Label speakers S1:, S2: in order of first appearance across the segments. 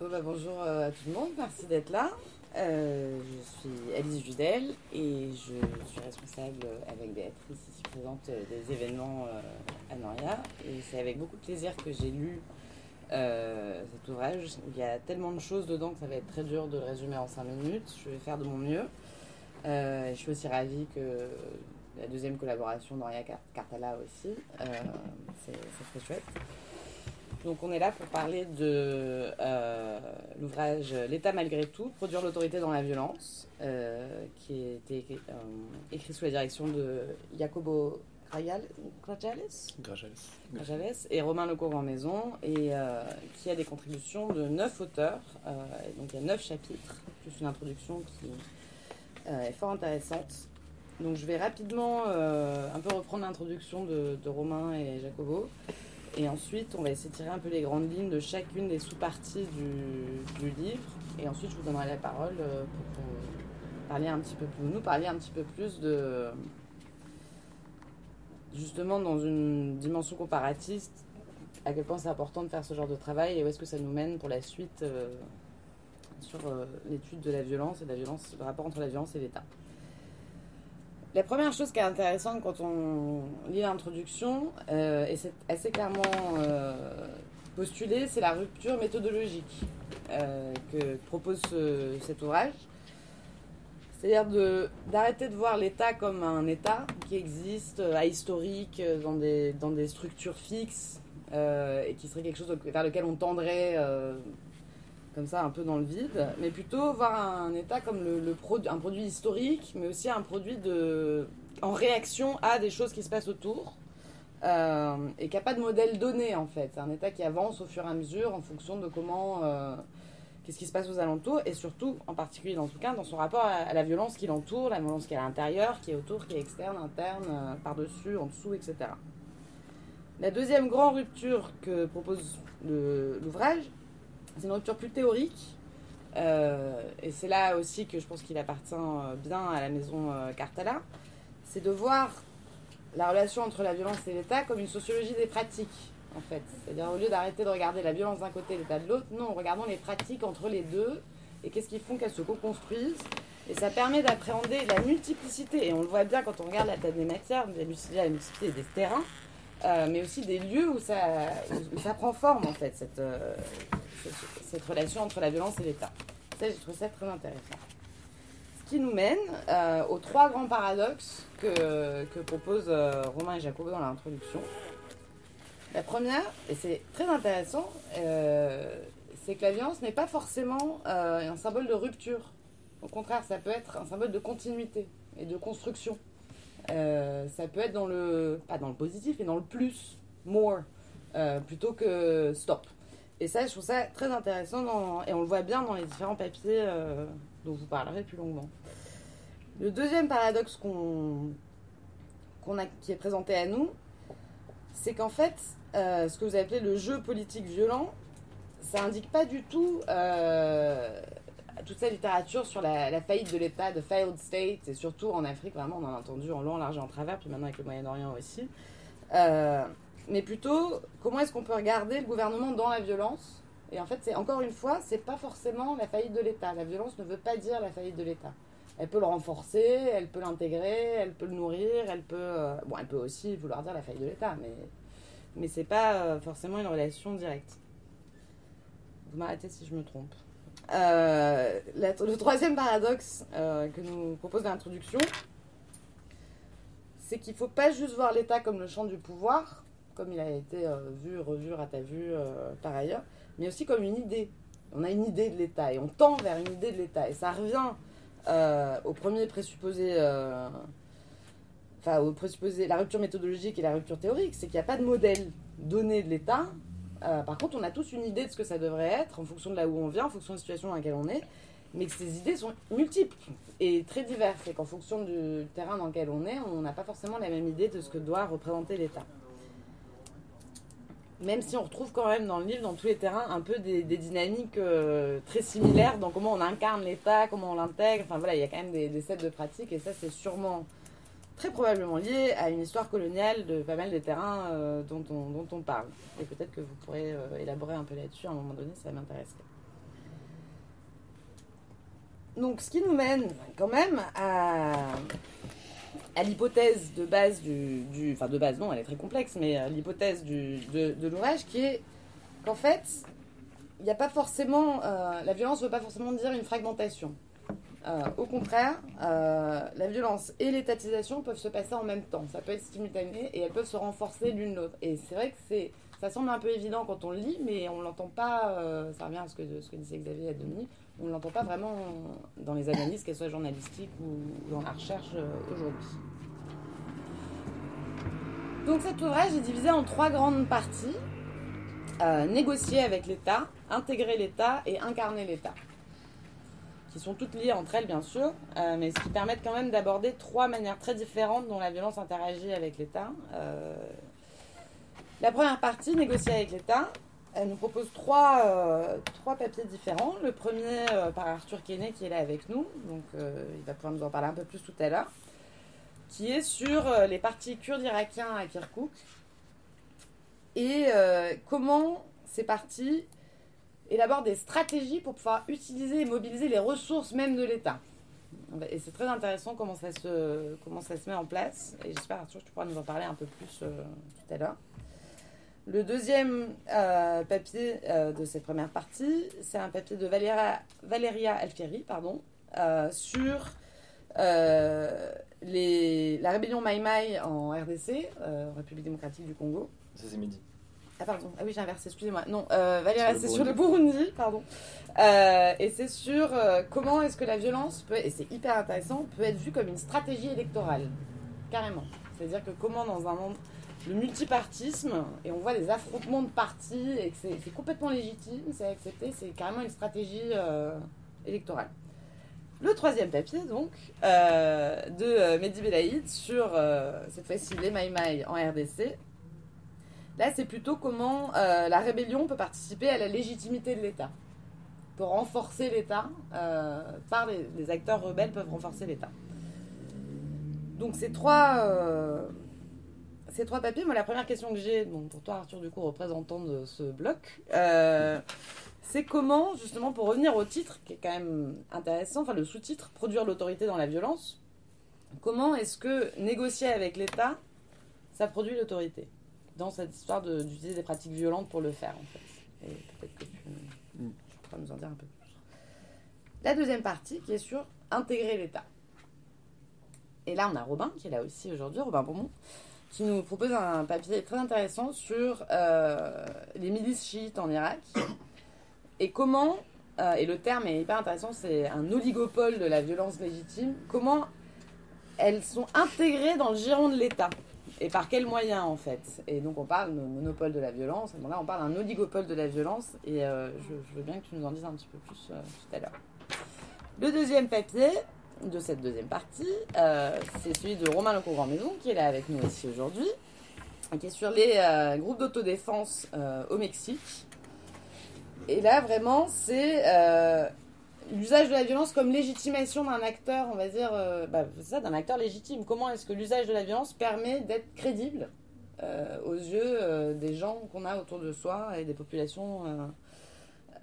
S1: Bah, bonjour euh, à tout le monde, merci d'être là. Euh, je suis Alice Judel et je suis responsable avec Béatrice ici présente euh, des événements à Noria. Et c'est avec beaucoup de plaisir que j'ai lu cet ouvrage. Il y a tellement de choses dedans que ça va être très dur de le résumer en 5 minutes. Je vais faire de mon mieux. je suis aussi ravie que la deuxième collaboration Noria Cartala aussi. c'est très chouette. Donc on est là pour parler de euh, l'ouvrage L'État malgré tout, produire l'autorité dans la violence, euh, qui a été euh, écrit sous la direction de Jacobo Grajales, et Romain Lecourt en maison, et qui a des contributions de neuf auteurs. donc il y a neuf chapitres, plus une introduction qui est fort intéressante. Donc je vais rapidement un peu reprendre l'introduction de, de Romain et Jacobo. Et ensuite, on va essayer de tirer un peu les grandes lignes de chacune des sous-parties du, livre. Et ensuite, je vous donnerai la parole euh, pour parler un petit peu plus, nous parler un petit peu plus de, justement, dans une dimension comparatiste, à quel point c'est important de faire ce genre de travail et où est-ce que ça nous mène pour la suite euh, sur euh, l'étude de la violence et de la violence, le rapport entre la violence et l'État. La première chose qui est intéressante quand on lit l'introduction, euh, et c'est assez clairement euh, postulé, c'est la rupture méthodologique euh, que propose cet ouvrage. C'est-à-dire d'arrêter de, voir l'État comme un État qui existe, ahistorique, dans des, dans des structures fixes, et qui serait quelque chose vers lequel on tendrait comme ça un peu dans le vide, mais plutôt voir un État comme le, un produit historique, mais aussi un produit de, en réaction à des choses qui se passent autour, euh, et qui n'a pas de modèle donné en fait. C'est un État qui avance au fur et à mesure en fonction de comment, euh, qu'est-ce qui se passe aux alentours, et surtout, en particulier dans ce cas, dans son rapport à, la violence qui l'entoure, la violence qui est à l'intérieur, qui est autour, qui est externe, interne, euh, par-dessus, en dessous, etc. La deuxième grande rupture que propose l'ouvrage, c'est une rupture plus théorique. Euh, et c'est là aussi que je pense qu'il appartient euh, bien à la maison euh, Cartala. C'est de voir la relation entre la violence et l'État comme une sociologie des pratiques, en fait. C'est-à-dire, au lieu d'arrêter de regarder la violence d'un côté et l'État de l'autre, non, regardons les pratiques entre les deux et qu'est-ce qui font qu'elles se co-construisent. Et ça permet d'appréhender la multiplicité. Et on le voit bien quand on regarde la tête des matières, la multiplicité des terrains, mais aussi des lieux où ça, prend forme, en fait, cette, cette relation entre la violence et l'État. Ça, j'ai trouvé ça très intéressant. Ce qui nous mène euh, aux trois grands paradoxes que, que proposent euh, Romain et Jacobo dans l'introduction. La première, et c'est très intéressant, euh, c'est que la violence n'est pas forcément un symbole de rupture. Au contraire, ça peut être un symbole de continuité et de construction. Ça peut être dans le, pas dans le positif, mais dans le plus, more, plutôt que stop. Et ça, je trouve ça très intéressant et on le voit bien dans les différents papiers euh, dont vous parlerez plus longuement. Le deuxième paradoxe qu'on, a, qui est présenté à nous, c'est qu'en fait, euh, ce que vous appelez le jeu politique violent, ça indique pas du tout euh, toute cette littérature sur la, faillite de l'État, de failed state, et surtout en Afrique, vraiment, on en a entendu en long, en large et en travers, puis maintenant avec le Moyen-Orient aussi mais plutôt comment est-ce qu'on peut regarder le gouvernement dans la violence? Et en fait, c'est encore une fois, c'est pas forcément la faillite de l'État. La violence ne veut pas dire la faillite de l'État. Elle peut le renforcer, elle peut l'intégrer, elle peut le nourrir, elle peut, euh, bon, elle peut aussi vouloir dire la faillite de l'État, mais mais c'est pas euh, forcément une relation directe. Vous m'arrêtez si je me trompe. Euh, le troisième paradoxe que nous propose l'introduction, c'est qu'il ne faut pas juste voir l'État comme le champ du pouvoir, comme il a été euh, vu, revu, vu euh, par ailleurs, mais aussi comme une idée. On a une idée de l'État et on tend vers une idée de l'État. Et ça revient euh, au premier présupposé, enfin au présupposé, la rupture méthodologique et la rupture théorique, c'est qu'il n'y a pas de modèle donné de l'État. Par contre, on a tous une idée de ce que ça devrait être en fonction de là où on vient, en fonction de la situation dans laquelle on est mais que ces idées sont multiples et très diverses, et qu'en fonction du terrain dans lequel on est, on n'a pas forcément la même idée de ce que doit représenter l'État même si on retrouve quand même dans le livre, dans tous les terrains, un peu des, dynamiques euh, très similaires dans comment on incarne l'État, comment on l'intègre. Enfin voilà, il y a quand même des, sets de pratiques et ça, c'est sûrement très probablement lié à une histoire coloniale de pas mal des terrains euh, dont, on, parle. Et peut-être que vous pourrez euh, élaborer un peu là-dessus à un moment donné, ça m'intéresserait. Donc, ce qui nous mène quand même à, l'hypothèse de base du, Enfin, de base, non, elle est très complexe, mais euh, l'hypothèse de, de l'ouvrage qui est qu'en fait, il n'y a pas forcément. la violence ne veut pas forcément dire une fragmentation. Euh, au contraire, euh, la violence et l'étatisation peuvent se passer en même temps. Ça peut être simultané et elles peuvent se renforcer l'une l'autre. Et c'est vrai que c'est, ça semble un peu évident quand on le lit, mais on ne l'entend pas. euh, ça revient à ce que, disait Xavier à Denis. On ne l'entend pas vraiment dans les analyses, qu'elles soient journalistiques ou dans la recherche aujourd'hui. Donc cet ouvrage est divisé en trois grandes parties. Négocier avec l'État, intégrer l'État et incarner l'État. Qui sont toutes liées entre elles, bien sûr, euh, mais ce qui permettent quand même d'aborder trois manières très différentes dont la violence interagit avec l'État. Euh, la première partie, négocier avec l'État, elle nous propose trois, euh, trois papiers différents. Le premier par Arthur Kenney qui est là avec nous, donc il va pouvoir nous en parler un peu plus tout à l'heure, qui est sur les partis kurdes irakiens à Kirkouk et comment ces partis élaborent des stratégies pour pouvoir utiliser et mobiliser les ressources même de l'État. Et c'est très intéressant comment ça, se, comment ça se met en place. Et j'espère, Arthur, que tu pourras nous en parler un peu plus euh, tout à l'heure. Le deuxième euh, papier euh, de cette première partie, c'est un papier de Valéria, Valéria Alfieri pardon, sur les, la rébellion Mai Mai en RDC, République démocratique du Congo.
S2: Ça, c'est midi.
S1: Ah pardon, ah oui j'ai inversé, excusez-moi. Non, euh,
S2: le
S1: c'est sur le Burundi, pardon. Euh, et c'est sur euh, comment est-ce que la violence peut, et c'est hyper intéressant, peut être vue comme une stratégie électorale, carrément. C'est-à-dire que comment dans un monde le multipartisme, et on voit des affrontements de partis, et que c'est complètement légitime, c'est accepté, c'est carrément une stratégie électorale. Le troisième papier, donc, de Mehdi Belaïd sur, cette fois-ci, les Maïmaï en RDC. Là, c'est plutôt comment euh, la rébellion peut participer à la légitimité de l'État. Pour renforcer l'État, euh, par les, acteurs rebelles peuvent renforcer l'État. Donc ces trois, euh, papiers, moi la première question que j'ai, pour toi Arthur du coup représentant de ce bloc, c'est comment justement pour revenir au titre qui est quand même intéressant, enfin le sous-titre, produire l'autorité dans la violence, comment est-ce que négocier avec l'État, ça produit l'autorité? Dans cette histoire de- d'utiliser des pratiques violentes pour le faire en fait. Et peut-être que tu,
S2: Mm.
S1: tu pourras nous en dire un peu plus. La deuxième partie qui est sur intégrer l'État. Et là, on a Robin qui est là aussi aujourd'hui, Robin Beaumont, qui nous propose un papier très intéressant sur euh, les milices chiites en Irak et comment, euh, et le terme est hyper intéressant, c'est un oligopole de la violence légitime, comment elles sont intégrées dans le giron de l'État. Et par quels moyens en fait? Et donc on parle de monopole de la violence, bon, là on parle d'un oligopole de la violence, et euh, je, veux bien que tu nous en dises un petit peu plus euh, tout à l'heure. Le deuxième papier de cette deuxième partie, euh, c'est celui de Romain Lecourt Grand Maison, qui est là avec nous ici aujourd'hui, qui est sur les groupes d'autodéfense au Mexique. Et là vraiment c'est l'usage de la violence comme légitimation d'un acteur, on va dire, euh, bah, c'est ça, d'un acteur légitime. Comment est-ce que l'usage de la violence permet d'être crédible euh, aux yeux euh, des gens qu'on a autour de soi et des populations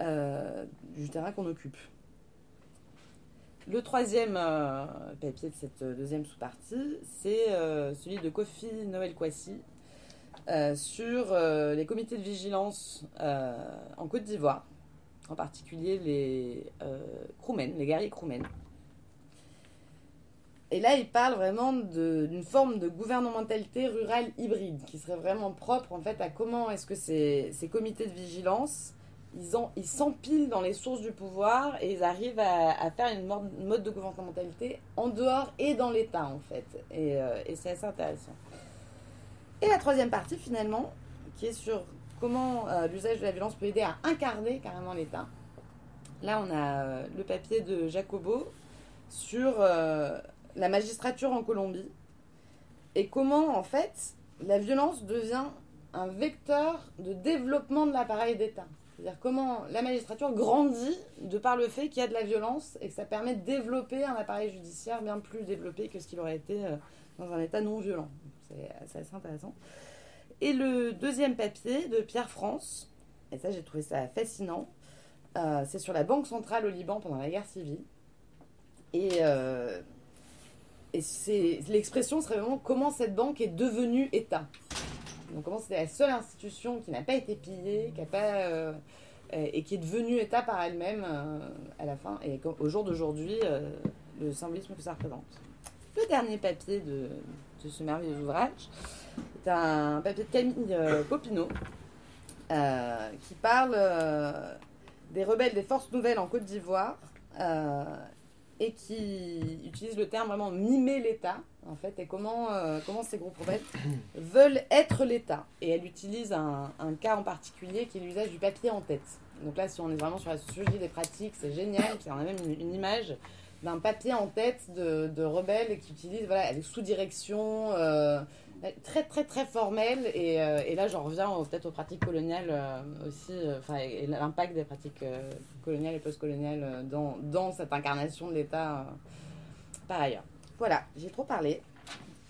S1: euh, du terrain qu'on occupe? Le troisième papier de cette deuxième sous-partie, c'est celui de Kofi Noël Kwasi sur les comités de vigilance en Côte d'Ivoire en particulier les euh, crewmen, les guerriers crewmen. Et là, il parle vraiment d'une forme de gouvernementalité rurale hybride, qui serait vraiment propre en fait à comment est-ce que ces, comités de vigilance, ils en- ils s'empilent dans les sources du pouvoir et ils arrivent à, faire une mode, une mode de gouvernementalité en dehors et dans l'État en fait. Et, euh, et c'est assez intéressant. Et la troisième partie finalement, qui est sur comment euh, l'usage de la violence peut aider à incarner carrément l'État. Là, on a euh, le papier de Jacobo sur euh, la magistrature en Colombie et comment, en fait, la violence devient un vecteur de développement de l'appareil d'État. C'est-à-dire comment la magistrature grandit de par le fait qu'il y a de la violence et que ça permet de développer un appareil judiciaire bien plus développé que ce qu'il aurait été dans un État non violent. C'est assez intéressant. Et le deuxième papier de Pierre France, et ça j'ai trouvé ça fascinant, euh, c'est sur la Banque centrale au Liban pendant la guerre civile. Et, euh, l'expression serait vraiment comment cette banque est devenue État. Donc comment c'était la seule institution qui n'a pas été pillée, qui pas euh, et qui est devenue État par elle-même à la fin. Et au jour d'aujourd'hui, le symbolisme que ça représente. Le dernier papier de, de ce merveilleux ouvrage est un papier de Camille Popinot qui parle des rebelles des forces nouvelles en Côte d'Ivoire euh, et qui utilise le terme vraiment mimer l'État, en fait, et comment, euh, comment ces groupes rebelles veulent être l'État. Et elle utilise un, un, cas en particulier qui est l'usage du papier en tête. Donc là, si on est vraiment sur la sociologie des pratiques, c'est génial, puis on a même une, image d'un papier en tête de, de, rebelles qui utilisent, voilà, avec sous-direction, euh, très très très formel et, euh, et là j'en reviens peut-être aux pratiques coloniales euh, aussi euh, enfin et, l'impact des pratiques coloniales et postcoloniales dans, dans cette incarnation de l'État par ailleurs. Voilà j'ai trop parlé.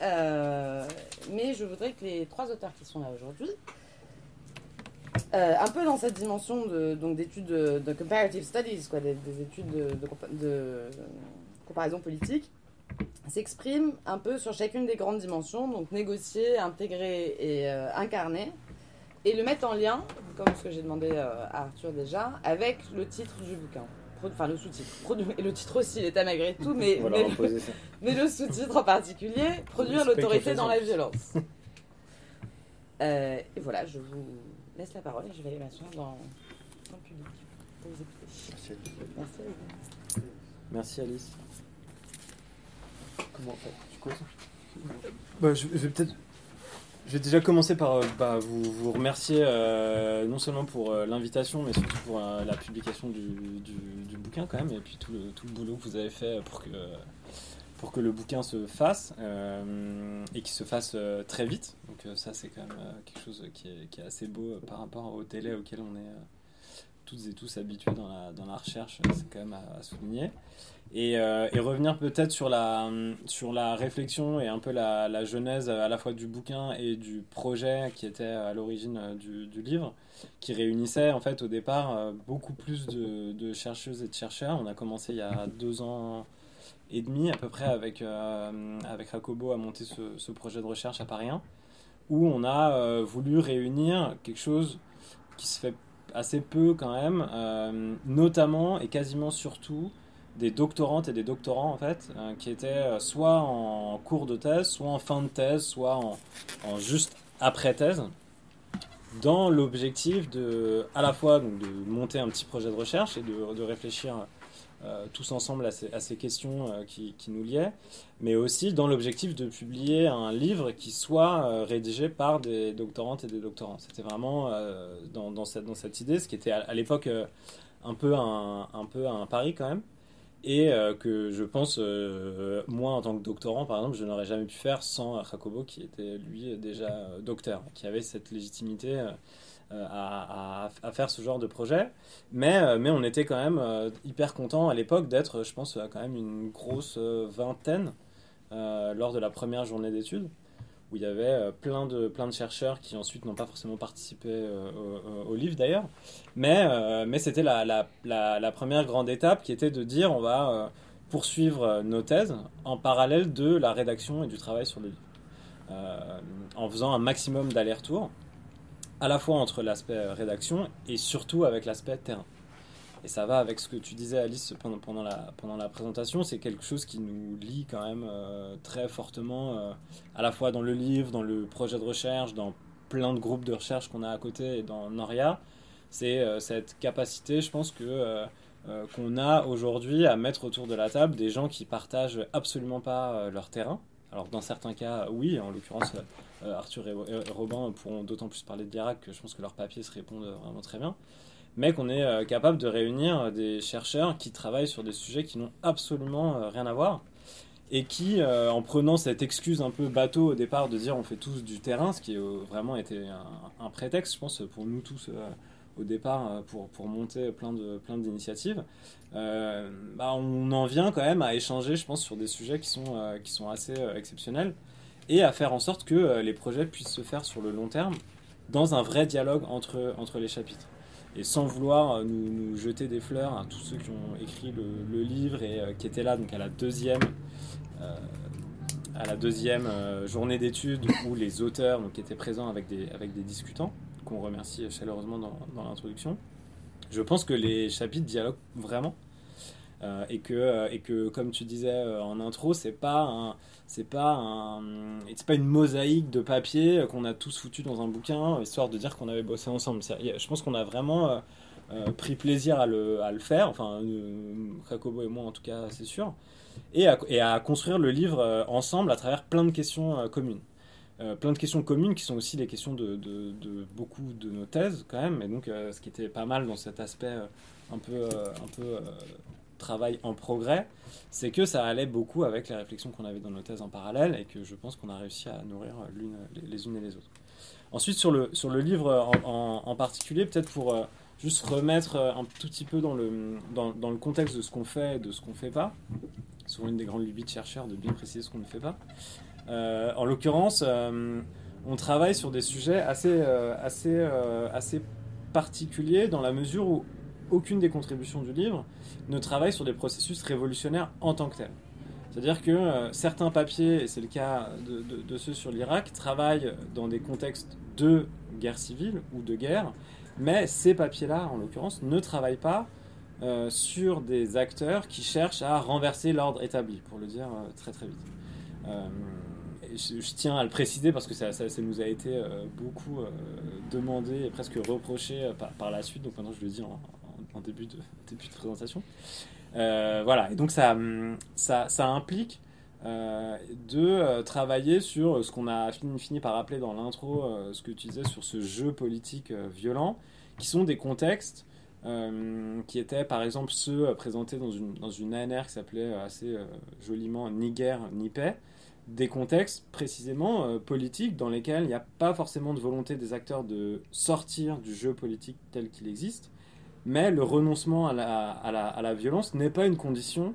S1: Mais je voudrais que les trois auteurs qui sont là aujourd'hui un peu dans cette dimension de donc d'études de, comparative studies quoi des, des études de, de comparaison politique s'exprime un peu sur chacune des grandes dimensions, donc négocier, intégrer et euh, incarner, et le mettre en lien, comme ce que j'ai demandé euh, à Arthur déjà, avec le titre du bouquin. Enfin, le sous-titre. Et le titre aussi, il est à malgré tout, mais, mais, le, sous-titre en particulier, produire l'autorité dans la violence. Euh, et voilà, je vous laisse la parole et je vais aller m'asseoir dans, dans, le public pour vous écouter.
S2: Merci, Merci, Merci Alice. Comment tu
S3: bah, je, vais peut-être. Je vais déjà commencer par euh, bah, vous, vous, remercier euh, non seulement pour euh, l'invitation, mais surtout pour la publication du, du, bouquin quand même, et puis tout le, tout le boulot que vous avez fait pour que, pour que le bouquin se fasse, et qu'il se fasse très vite. Donc ça c'est quand même quelque chose qui est, assez beau par rapport au télé auquel on est toutes et tous habitués dans la, dans la recherche, c'est quand même à souligner. Euh, et, revenir peut-être sur la, sur la réflexion et un peu la, la, genèse à la fois du bouquin et du projet qui était à l'origine euh, du, livre, qui réunissait en fait au départ euh, beaucoup plus de, chercheuses et de chercheurs. On a commencé il y a deux ans et demi à peu près avec, avec Rakobo à monter ce, projet de recherche à Paris 1, où on a voulu réunir quelque chose qui se fait assez peu quand même, notamment et quasiment surtout des doctorantes et des doctorants en fait, euh, qui étaient euh, soit en cours de thèse, soit en fin de thèse, soit en, juste après thèse, dans l'objectif de, à la fois donc, de monter un petit projet de recherche et de réfléchir euh, tous ensemble à ces, questions qui, qui, nous liaient, mais aussi dans l'objectif de publier un livre qui soit rédigé par des doctorantes et des doctorants. C'était vraiment dans, cette, idée, ce qui était à, l'époque un peu un, un peu un pari quand même et euh, que je pense, euh, moi en tant que doctorant par exemple, je n'aurais jamais pu faire sans Jacobo qui était lui déjà euh, docteur, qui avait cette légitimité à, à, faire ce genre de projet. Mais, mais on était quand même hyper content à l'époque d'être, je pense, quand même une grosse vingtaine lors de la première journée d'études où il y avait euh, plein de, plein de chercheurs qui ensuite n'ont pas forcément participé euh, au, livre d'ailleurs. Mais, euh, mais c'était la, la, la, première grande étape qui était de dire on va poursuivre nos thèses en parallèle de la rédaction et du travail sur le livre. en faisant un maximum d'allers-retours, à la fois entre l'aspect rédaction et surtout avec l'aspect terrain. Et ça va avec ce que tu disais, Alice, pendant, pendant, la, pendant la présentation. C'est quelque chose qui nous lie quand même euh, très fortement, euh, à la fois dans le livre, dans le projet de recherche, dans plein de groupes de recherche qu'on a à côté et dans Noria. C'est euh, cette capacité, je pense, que qu'on a aujourd'hui à mettre autour de la table des gens qui partagent absolument pas leur terrain. Alors dans certains cas, oui, en l'occurrence, Arthur et, Robin pourront d'autant plus parler de l'Irak que je pense que leurs papiers se répondent vraiment très bien. Mais qu'on est euh, capable de réunir des chercheurs qui travaillent sur des sujets qui n'ont absolument euh, rien à voir et qui, euh, en prenant cette excuse un peu bateau au départ de dire on fait tous du terrain, ce qui a vraiment été un, prétexte, je pense, pour nous tous au départ pour, pour monter plein de plein d'initiatives, bah, on en vient quand même à échanger, je pense, sur des sujets qui sont, qui sont assez exceptionnels et à faire en sorte que les projets puissent se faire sur le long terme dans un vrai dialogue entre, entre les chapitres. et sans vouloir nous, jeter des fleurs à tous ceux qui ont écrit le, livre et qui étaient là donc à la deuxième à la deuxième journée d'études où les auteurs donc, étaient présents avec des, avec des discutants, qu'on remercie chaleureusement dans, dans l'introduction. Je pense que les chapitres dialoguent vraiment. Euh, et, que, euh, et que, comme tu disais euh, en intro, c'est pas c'est pas c'est pas une mosaïque de papier qu'on a tous foutu dans un bouquin histoire de dire qu'on avait bossé ensemble. Je pense qu'on a vraiment pris plaisir à le, à le faire, enfin Jacobo et moi en tout cas, c'est sûr, et à, et à, construire le livre ensemble à travers plein de questions communes. plein de questions communes qui sont aussi les questions de, de, de beaucoup de nos thèses quand même, et donc ce qui était pas mal dans cet aspect un peu, un peu travail en progrès, c'est que ça allait beaucoup avec les réflexions qu'on avait dans nos thèses en parallèle et que je pense qu'on a réussi à nourrir les unes et les autres. Ensuite, sur le, sur le livre en, particulier, peut-être pour euh, juste remettre euh, un tout petit peu dans le, dans le contexte de ce qu'on fait et de ce qu'on ne fait pas, souvent une des grandes lubies de chercheurs de bien préciser ce qu'on ne fait pas. Euh, en l'occurrence, on travaille sur des sujets assez, assez, assez particuliers dans la mesure où aucune des contributions du livre ne travaille sur des processus révolutionnaires en tant que tels. C'est-à-dire que euh, certains papiers, et c'est le cas de, ceux sur l'Irak, travaillent dans des contextes de guerre civile ou de guerre, mais ces papiers-là, en l'occurrence, ne travaillent pas euh, sur des acteurs qui cherchent à renverser l'ordre établi, pour le dire euh, très très vite. Je, tiens à le préciser parce que ça, nous a été beaucoup demandé et presque reproché par, par, la suite, donc maintenant je le dis en, début de, début de présentation. Euh, voilà, et donc ça, ça, ça implique euh, de euh, travailler sur ce qu'on a fini, fini, par appeler dans l'intro, ce que tu disais sur ce jeu politique violent, qui sont des contextes qui étaient par exemple ceux présentés dans une, dans une ANR qui s'appelait assez joliment Ni guerre ni paix, des contextes précisément politiques dans lesquels il n'y a pas forcément de volonté des acteurs de sortir du jeu politique tel qu'il existe, mais le renoncement à la, violence n'est pas une condition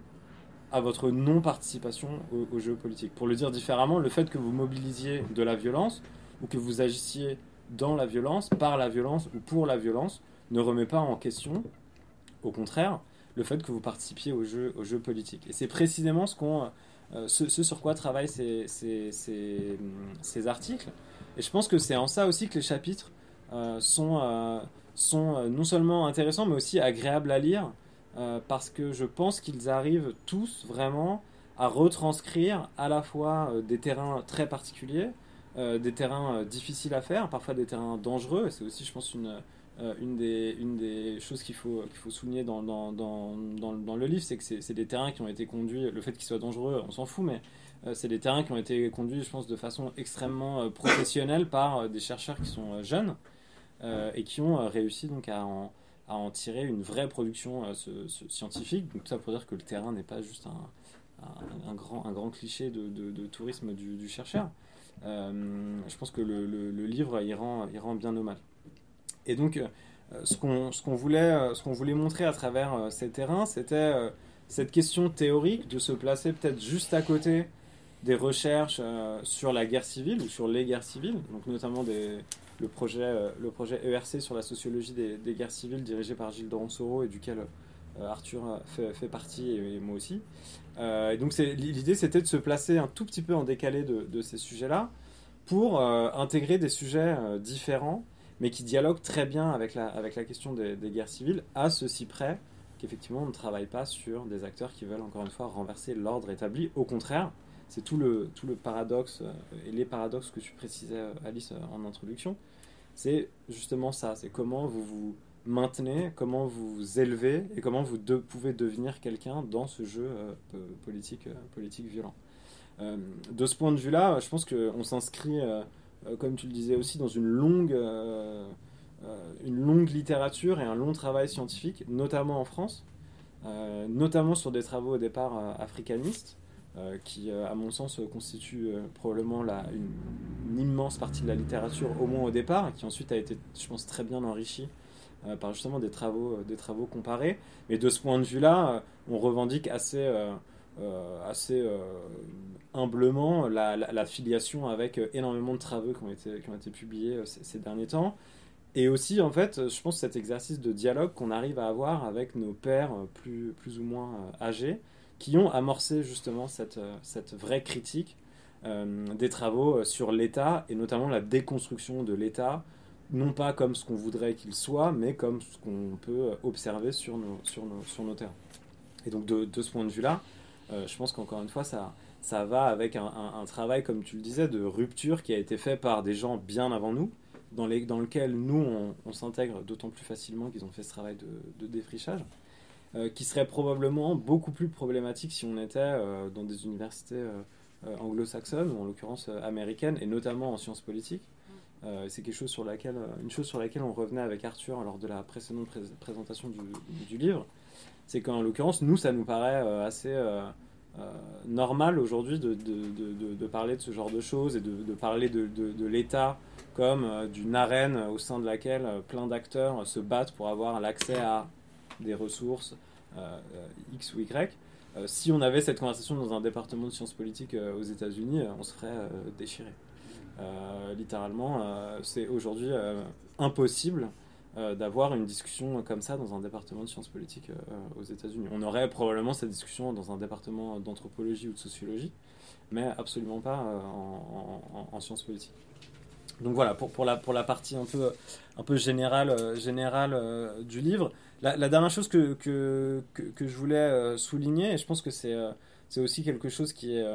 S3: à votre non-participation au, jeu politique. Pour le dire différemment, le fait que vous mobilisiez de la violence ou que vous agissiez dans la violence, par la violence ou pour la violence, ne remet pas en question, au contraire, le fait que vous participiez au jeu, politique. Et c'est précisément ce, euh, sur quoi travaillent ces, articles. Et je pense que c'est en ça aussi que les chapitres euh, sont... Euh, sont euh, non seulement intéressants, mais aussi agréables à lire, euh, parce que je pense qu'ils arrivent tous vraiment à retranscrire à la fois euh, des terrains très particuliers, des terrains difficiles à faire, parfois des terrains dangereux, et c'est aussi, je pense, une, une, des, une des choses qu'il faut, faut souligner dans, dans, dans, dans, le livre, c'est que c'est des terrains qui ont été conduits, le fait qu'ils soient dangereux, on s'en fout, mais c'est des terrains qui ont été conduits, je pense, de façon extrêmement professionnelle par des chercheurs qui sont jeunes. Euh, et qui ont euh, réussi donc à en, à en, tirer une vraie production euh, scientifique. Donc ça pour dire que le terrain n'est pas juste un, un, grand, un grand cliché de, de, tourisme du, chercheur. je pense que le, le, livre y rend, y rend bien hommage. Et donc, ce qu'on voulait, ce voulait montrer à travers ces terrains, c'était cette question théorique de se placer peut-être juste à côté des recherches sur la guerre civile ou sur les guerres civiles, donc notamment des, le projet, euh, le projet ERC sur la sociologie des, guerres civiles dirigé par Gilles Doronsoro et duquel euh, Arthur fait, fait partie et, moi aussi. Euh, et donc l'idée c'était de se placer un tout petit peu en décalé de, ces sujets-là pour intégrer des sujets différents mais qui dialoguent très bien avec la, avec la question des, guerres civiles à ceci près qu'effectivement on ne travaille pas sur des acteurs qui veulent encore une fois renverser l'ordre établi. Au contraire, c'est tout le, tout le paradoxe et les paradoxes que tu précisais Alice en introduction c'est justement ça, c'est comment vous vous maintenez, comment vous vous élevez et comment vous pouvez devenir quelqu'un dans ce jeu euh, politique, euh, politique violent. Euh, de ce point de vue-là, je pense qu'on s'inscrit, comme tu le disais aussi, dans une longue, une longue littérature et un long travail scientifique, notamment en France, notamment sur des travaux au départ africanistes. Euh, qui, euh, à mon sens, constitue euh, probablement la, une, immense partie de la littérature, au moins au départ, qui ensuite a été, je pense, très bien enrichie par justement des travaux, des travaux comparés. Mais de ce point de vue-là, on revendique assez, assez humblement la, la, filiation avec énormément de travaux qui ont été, qui ont été publiés ces, derniers temps. et aussi, en fait, je pense cet exercice de dialogue qu'on arrive à avoir avec nos pères plus, plus ou moins âgés, qui ont amorcé justement cette, cette vraie critique des travaux sur l'État, et notamment la déconstruction de l'État, non pas comme ce qu'on voudrait qu'il soit, mais comme ce qu'on peut observer sur nos, sur terrains. Et donc de, ce point de vue-là, euh, je pense qu'encore une fois, ça, va avec un, travail, comme tu le disais, de rupture qui a été fait par des gens bien avant nous, dans, les, lequel nous, on, s'intègre d'autant plus facilement qu'ils ont fait ce travail de défrichage, euh, qui serait probablement beaucoup plus problématique si on était euh, dans des universités anglo-saxonnes, ou en l'occurrence américaines, et notamment en sciences politiques euh, c'est quelque chose sur laquelle, euh, une chose sur laquelle on revenait avec Arthur lors de la précédente présentation du, livre. C'est qu'en l'occurrence, nous, ça nous paraît euh, assez normal aujourd'hui de, de, parler de ce genre de choses et de, parler de, l'État comme d'une arène au sein de laquelle plein d'acteurs se battent pour avoir l'accès à des ressources X ou Y. si on avait cette conversation dans un département de sciences politiques aux États-Unis, on se ferait déchirer. Euh, littéralement, euh, c'est aujourd'hui euh, impossible d'avoir une discussion comme ça dans un département de sciences politiques aux États-Unis. On aurait probablement cette discussion dans un département d'anthropologie ou de sociologie, mais absolument pas en, sciences politiques. Donc voilà, pour, pour, la, pour la partie un peu, un peu générale, générale du livre. La, dernière chose que, que, que, je voulais souligner, et je pense que c'est aussi quelque chose qui est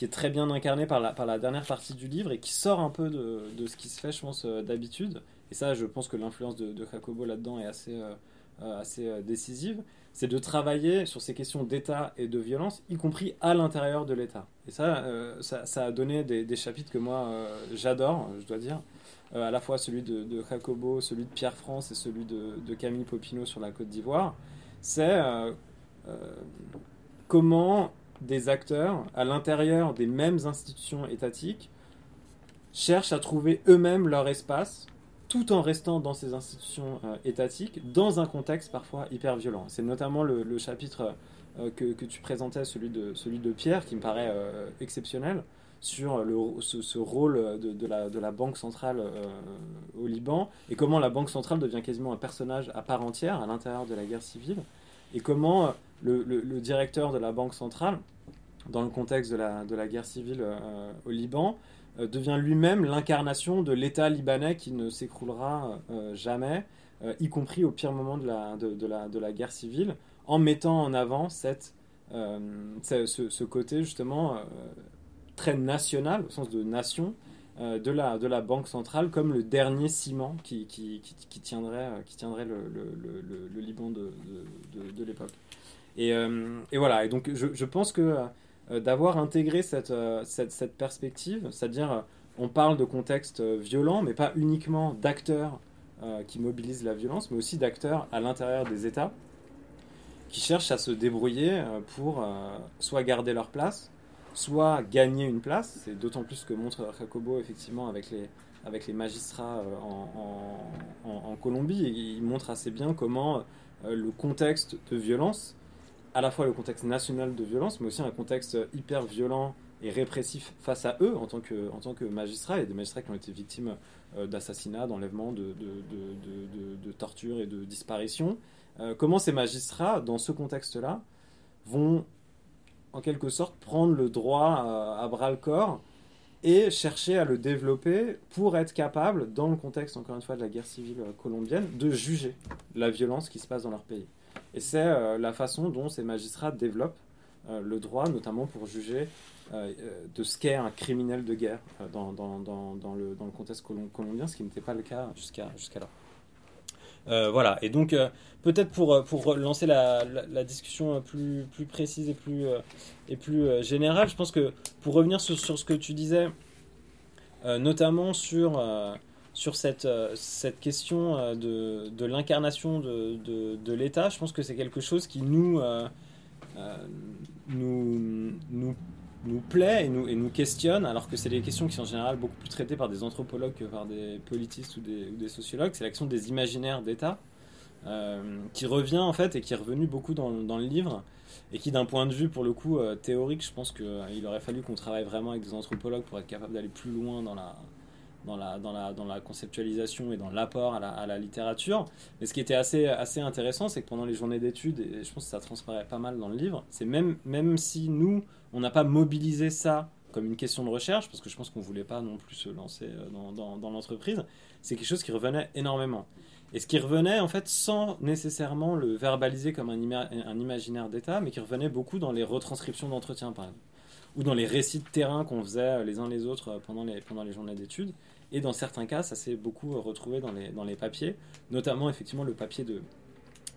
S3: qui est très bien incarné par la, par la dernière partie du livre et qui sort un peu de, de ce qui se fait, je pense, euh, d'habitude. Et ça, je pense que l'influence de, de, Jacobo là-dedans est assez, euh, euh, assez décisive. C'est de travailler sur ces questions d'État et de violence, y compris à l'intérieur de l'État. Et ça, ça, ça, a donné des, chapitres que moi, j'adore, je dois dire. à la fois celui de, de, Jacobo, celui de Pierre France et celui de, Camille Popino sur la Côte d'Ivoire. C'est comment des acteurs à l'intérieur des mêmes institutions étatiques cherchent à trouver eux-mêmes leur espace tout en restant dans ces institutions euh, étatiques dans un contexte parfois hyper violent. C'est notamment le, chapitre euh, que, tu présentais, celui de, celui de Pierre, qui me paraît euh, exceptionnel, sur le, ce, rôle de, la, de, la, Banque centrale au Liban et comment la Banque centrale devient quasiment un personnage à part entière à l'intérieur de la guerre civile et comment le, directeur de la Banque centrale, dans le contexte de la, de la guerre civile euh, au Liban, euh, devient lui-même l'incarnation de l'État libanais qui ne s'écroulera euh, jamais, y compris au pire moment de la, de, la, de la guerre civile, en mettant en avant cette, ce, ce, côté justement très national, au sens de nation, de, la, de la Banque centrale comme le dernier ciment qui, qui, qui, tiendrait, qui tiendrait le, le, le Liban de, de, de l'époque. Euh, et, voilà, et donc je, pense que euh, d'avoir intégré euh, cette, cette, perspective, c'est-à-dire on parle de contexte violent, mais pas uniquement d'acteurs qui mobilisent la violence, mais aussi d'acteurs à l'intérieur des États qui cherchent à se débrouiller pour soit garder leur place, soit gagner une place. C'est d'autant plus que montre Jacobo effectivement avec les, avec les magistrats en, en, Colombie. Il montre assez bien comment le contexte de violence à la fois le contexte national de violence, mais aussi un contexte hyper violent et répressif face à eux en tant que, en tant que magistrats. Il y a des magistrats qui ont été victimes euh, d'assassinats, d'enlèvements, de, de, de, tortures et de disparitions. Euh, comment ces magistrats, dans ce contexte-là, vont en quelque sorte prendre le droit à, bras le corps et chercher à le développer pour être capable, dans le contexte encore une fois de la guerre civile colombienne, de juger la violence qui se passe dans leur pays. Et c'est euh, la façon dont ces magistrats développent euh, le droit, notamment pour juger euh, de ce qu'est un criminel de guerre dans le contexte colombien, ce qui n'était pas le cas jusqu'à jusqu'alors. Voilà, et donc peut-être pour, pour lancer la, la, discussion plus, plus précise et plus, et plus générale, je pense que pour revenir sur, sur ce que tu disais, notamment sur sur cette, euh, cette question euh, de, de l'incarnation de, de, l'État, je pense que c'est quelque chose qui euh, nous, nous, nous, plaît et nous, et nous questionne, alors que c'est des questions qui sont en général beaucoup plus traitées par des anthropologues que par des politistes ou des, sociologues. C'est l'action des imaginaires d'État, qui revient en fait et qui est revenu beaucoup dans, le livre et qui d'un point de vue pour le coup théorique je pense qu'il il aurait fallu qu'on travaille vraiment avec des anthropologues pour être capable d'aller plus loin dans la, dans la, dans la, dans la conceptualisation et dans l'apport à la, à la, littérature. Mais ce qui était assez, assez intéressant, c'est que pendant les journées d'études, et je pense que ça transparaît pas mal dans le livre, c'est même, même si nous, on n'a pas mobilisé ça comme une question de recherche, parce que je pense qu'on ne voulait pas non plus se lancer euh, dans, l'entreprise, c'est quelque chose qui revenait énormément. Et ce qui revenait en fait sans nécessairement le verbaliser comme un, imaginaire d'État, mais qui revenait beaucoup dans les retranscriptions d'entretien par exemple, ou dans les récits de terrain qu'on faisait les uns les autres pendant les, pendant les journées d'études. Et dans certains cas, ça s'est beaucoup retrouvé dans les, papiers, notamment effectivement le papier de,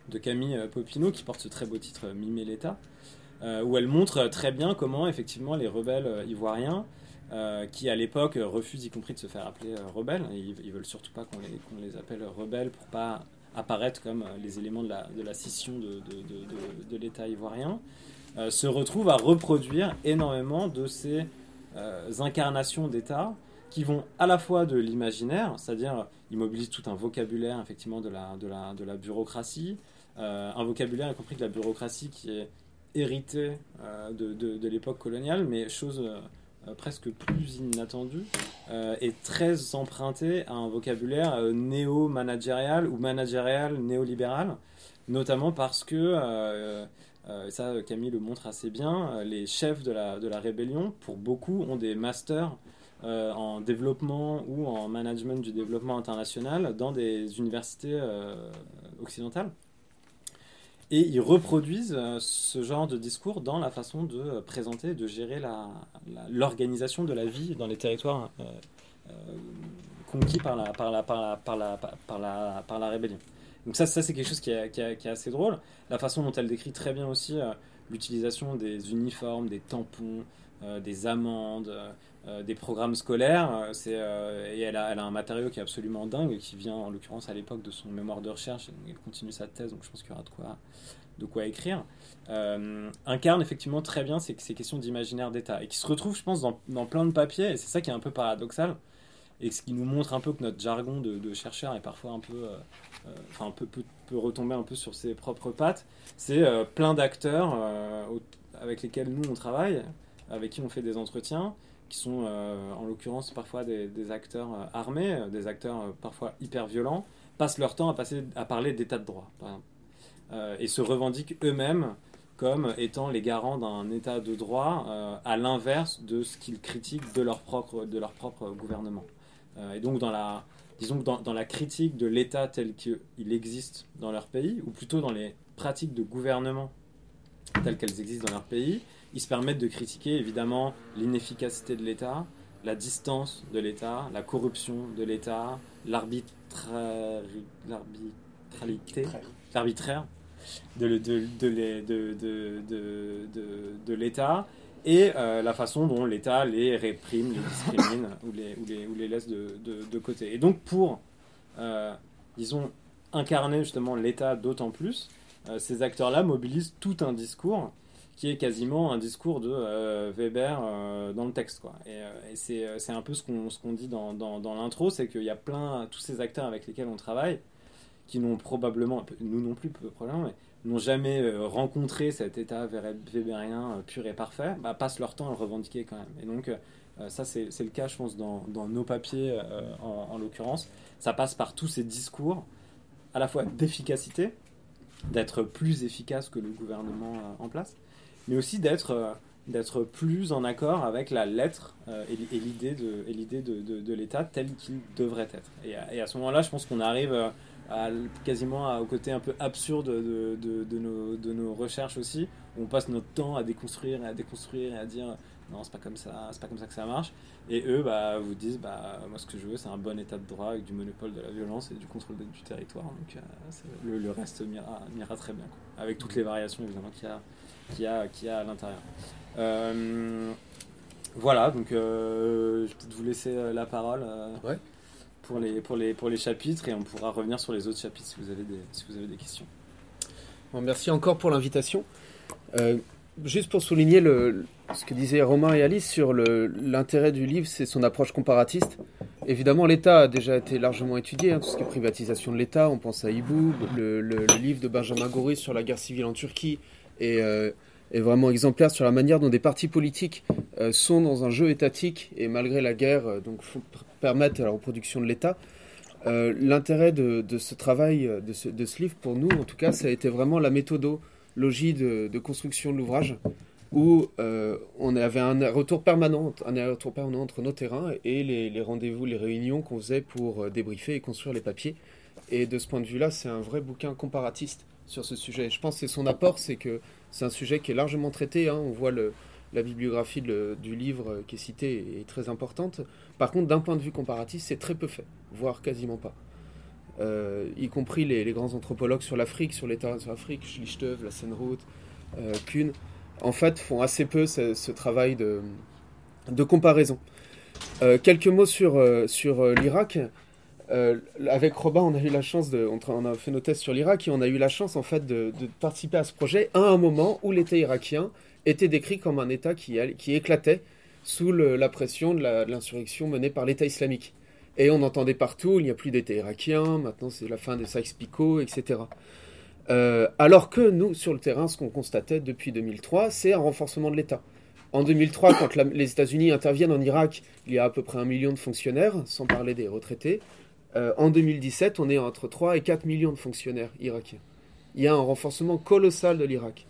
S3: de Camille Popino qui porte ce très beau titre Mimer l'État, euh, où elle montre très bien comment effectivement les rebelles ivoiriens, euh, qui à l'époque refusent y compris de se faire appeler euh, rebelles, ils, ils veulent surtout pas qu'on les, appelle rebelles pour pas apparaître comme les éléments de la, de la scission de, de, de, l'État ivoirien, se retrouvent à reproduire énormément de ces incarnations d'État qui vont à la fois de l'imaginaire, c'est-à-dire ils mobilisent tout un vocabulaire effectivement de la, la, la bureaucratie, euh, un vocabulaire y compris de la bureaucratie qui est hérité euh, de, l'époque coloniale, mais chose euh, presque plus inattendue, est très emprunté à un vocabulaire néo-managérial ou managérial néolibéral, notamment parce que ça Camille le montre assez bien, les chefs de la, rébellion, pour beaucoup, ont des masters euh, en développement ou en management du développement international dans des universités euh, occidentales. Et ils reproduisent euh, ce genre de discours dans la façon de présenter, de gérer l'organisation de la vie dans les territoires conquis par la, par, la, par, la, par, la, par, la, par la rébellion. Donc ça, ça c'est quelque chose qui est, qui, est, qui est, assez drôle. La façon dont elle décrit très bien aussi l'utilisation des uniformes, des tampons, des amendes, euh, des programmes scolaires. Euh, c'est, euh, et elle a, un matériau qui est absolument dingue, qui vient en l'occurrence à l'époque de son mémoire de recherche. Elle continue sa thèse, donc je pense qu'il y aura de quoi, de quoi écrire. incarne effectivement très bien ces, questions d'imaginaire d'État et qui se retrouve, je pense, dans, plein de papiers. Et c'est ça qui est un peu paradoxal et ce qui nous montre un peu que notre jargon de, de chercheur est parfois un peu, enfin, peut, peut, peut, retomber un peu sur ses propres pattes. C'est plein d'acteurs avec lesquels nous on travaille, avec qui on fait des entretiens, qui sont euh, en l'occurrence parfois des, acteurs euh, armés, euh, des acteurs parfois hyper violents, passent leur temps à, passer, à parler d'état de droit, par exemple, et se revendiquent eux-mêmes comme étant les garants d'un état de droit, à l'inverse de ce qu'ils critiquent de leur propre, de leur propre gouvernement. et donc dans la, disons que dans, dans la critique de l'État tel qu'il existe dans leur pays, ou plutôt dans les pratiques de gouvernement telles qu'elles existent dans leur pays, ils se permettent de critiquer évidemment l'inefficacité de l'État, la distance de l'État, la corruption de l'État, l'arbitralité, l'arbitraire de, de, de, de l'État et euh, la façon dont l'État les réprime, les discrimine ou, les, ou, les, ou les laisse de, côté. Et donc pour, euh, disons, incarner justement l'État d'autant plus, euh, ces acteurs-là mobilisent tout un discours qui est quasiment un discours de euh, Weber euh, dans le texte. Quoi. Et, euh, et c'est un peu ce qu'on qu'on dit dans, dans, l'intro, c'est qu'il y a plein, tous ces acteurs avec lesquels on travaille, qui n'ont probablement, nous non plus probablement, mais n'ont jamais rencontré cet état weberien pur et parfait, bah, passent leur temps à le revendiquer quand même. Et donc ça c'est le cas je pense dans, dans nos papiers en l'occurrence. Ça passe par tous ces discours à la fois d'efficacité, d'être plus efficace que le gouvernement en place, mais aussi d'être euh, d'être plus en accord avec la lettre euh, et, l'idée de, et l'idée de, de, l'État tel qu'il devrait être. Et, à ce moment-là, je pense qu'on arrive euh, à, quasiment au côté un peu absurde de, de, nos, de nos recherches aussi, où on passe notre temps à déconstruire et à déconstruire et à dire non, c'est pas comme ça, c'est pas comme ça que ça marche. Et eux, bah, vous disent, bah, moi, ce que je veux, c'est un bon état de droit avec du monopole de la violence et du contrôle du territoire. Donc, le, le, reste m'ira très bien, quoi. avec toutes les variations évidemment qu'il y a qu'il y a, qui a à l'intérieur. Euh, voilà, donc euh, je vais peut-être vous laisser euh, la parole pour, les, pour, les, pour les chapitres et on pourra revenir sur les autres chapitres si vous avez des, si vous avez des questions.
S4: Bon, merci encore pour l'invitation. Juste pour souligner ce que disaient Romain et Alice sur l'intérêt du livre, c'est son approche comparatiste. Évidemment, l'État a déjà été largement étudié, hein, tout ce qui est privatisation de l'État. On pense à Iboub, le, livre de Benjamin Gouris sur la guerre civile en Turquie, euh, est vraiment exemplaire sur la manière dont des partis politiques euh, sont dans un jeu étatique et malgré la guerre, euh, donc permettre la reproduction de l'État. L'intérêt de, ce travail, de ce, de ce, livre, pour nous en tout cas, ça a été vraiment la méthodologie de, construction de l'ouvrage où euh, on avait un retour permanent, un retour permanent entre nos terrains et les, rendez-vous, les réunions qu'on faisait pour euh, débriefer et construire les papiers. Et de ce point de vue-là, c'est un vrai bouquin comparatiste sur ce sujet. Je pense que son apport, c'est que c'est un sujet qui est largement traité. Hein. On voit la bibliographie du livre qui est cité est très importante. Par contre, d'un point de vue comparatif, c'est très peu fait, voire quasiment pas. Euh, y compris les, grands anthropologues sur l'Afrique, sur l'état de l'Afrique, Schlichtov, la Senroute, Kuhn en fait, font assez peu ce, travail de, comparaison. Euh, quelques mots sur, euh, sur euh, l'Irak. avec Robin, on a eu la chance de, on, a fait nos tests sur l'Irak et on a eu la chance en fait de, participer à ce projet à un moment où l'État irakien était décrit comme un État qui éclatait sous la pression de l'insurrection menée par l'État islamique. Et on entendait partout, il n'y a plus d'État irakien, maintenant c'est la fin des Sykes-Picot, etc. Euh, alors que nous, sur le terrain, ce qu'on constatait depuis 2003, c'est un renforcement de l'État. En 2003, quand les États-Unis interviennent en Irak, il y a à peu près un million de fonctionnaires, sans parler des retraités. Euh, en 2017, on est entre 3 et 4 millions de fonctionnaires irakiens. Il y a un renforcement colossal de l'Irak.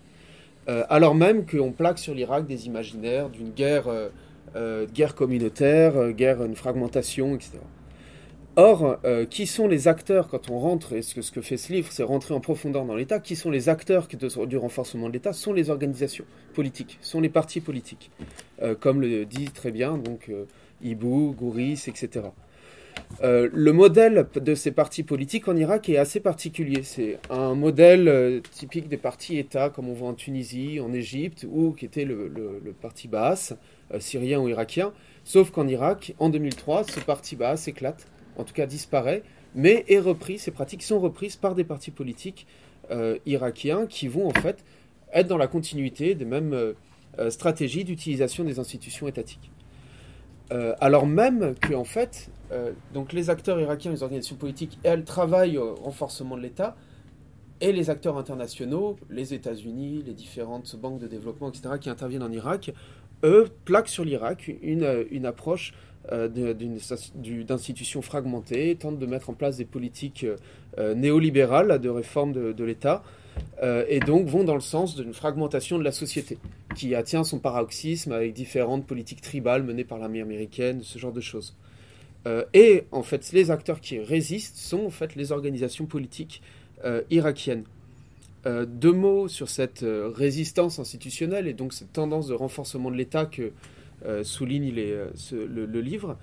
S4: Euh, alors même qu'on plaque sur l'Irak des imaginaires d'une guerre, guerre communautaire, guerre, une fragmentation, etc. Or, euh, qui sont les acteurs quand on rentre, et ce que, fait ce livre, c'est rentrer en profondeur dans l'État, qui sont les acteurs du renforcement de l'État sont les organisations politiques, sont les partis politiques, euh, comme le dit très bien donc euh, Ibou, Gouris, etc. le modèle de ces partis politiques en Irak est assez particulier. C'est un modèle typique des partis États, comme on voit en Tunisie, en Égypte, ou qui était le, le parti Baas, syrien ou irakien. Sauf qu'en Irak, en 2003, ce parti Baas éclate en tout cas disparaît, mais est repris, ces pratiques sont reprises par des partis politiques euh, irakiens qui vont en fait être dans la continuité des mêmes euh, euh, stratégies d'utilisation des institutions étatiques. alors même que en fait, les acteurs irakiens, les organisations politiques, elles travaillent au renforcement de l'État, et les acteurs internationaux, les États-Unis, les différentes banques de développement, etc., qui interviennent en Irak, eux plaquent sur l'Irak une, approche euh, d'institutions fragmentées, tentent de mettre en place des politiques euh, néolibérales de réforme de, l'État, euh, et donc vont dans le sens d'une fragmentation de la société, qui atteint son paroxysme avec différentes politiques tribales menées par l'armée américaine, ce genre de choses. et en fait, les acteurs qui résistent sont en fait les organisations politiques irakiennes. Deux mots sur cette résistance institutionnelle et donc cette tendance de renforcement de l'État que euh, souligne euh, le, livre.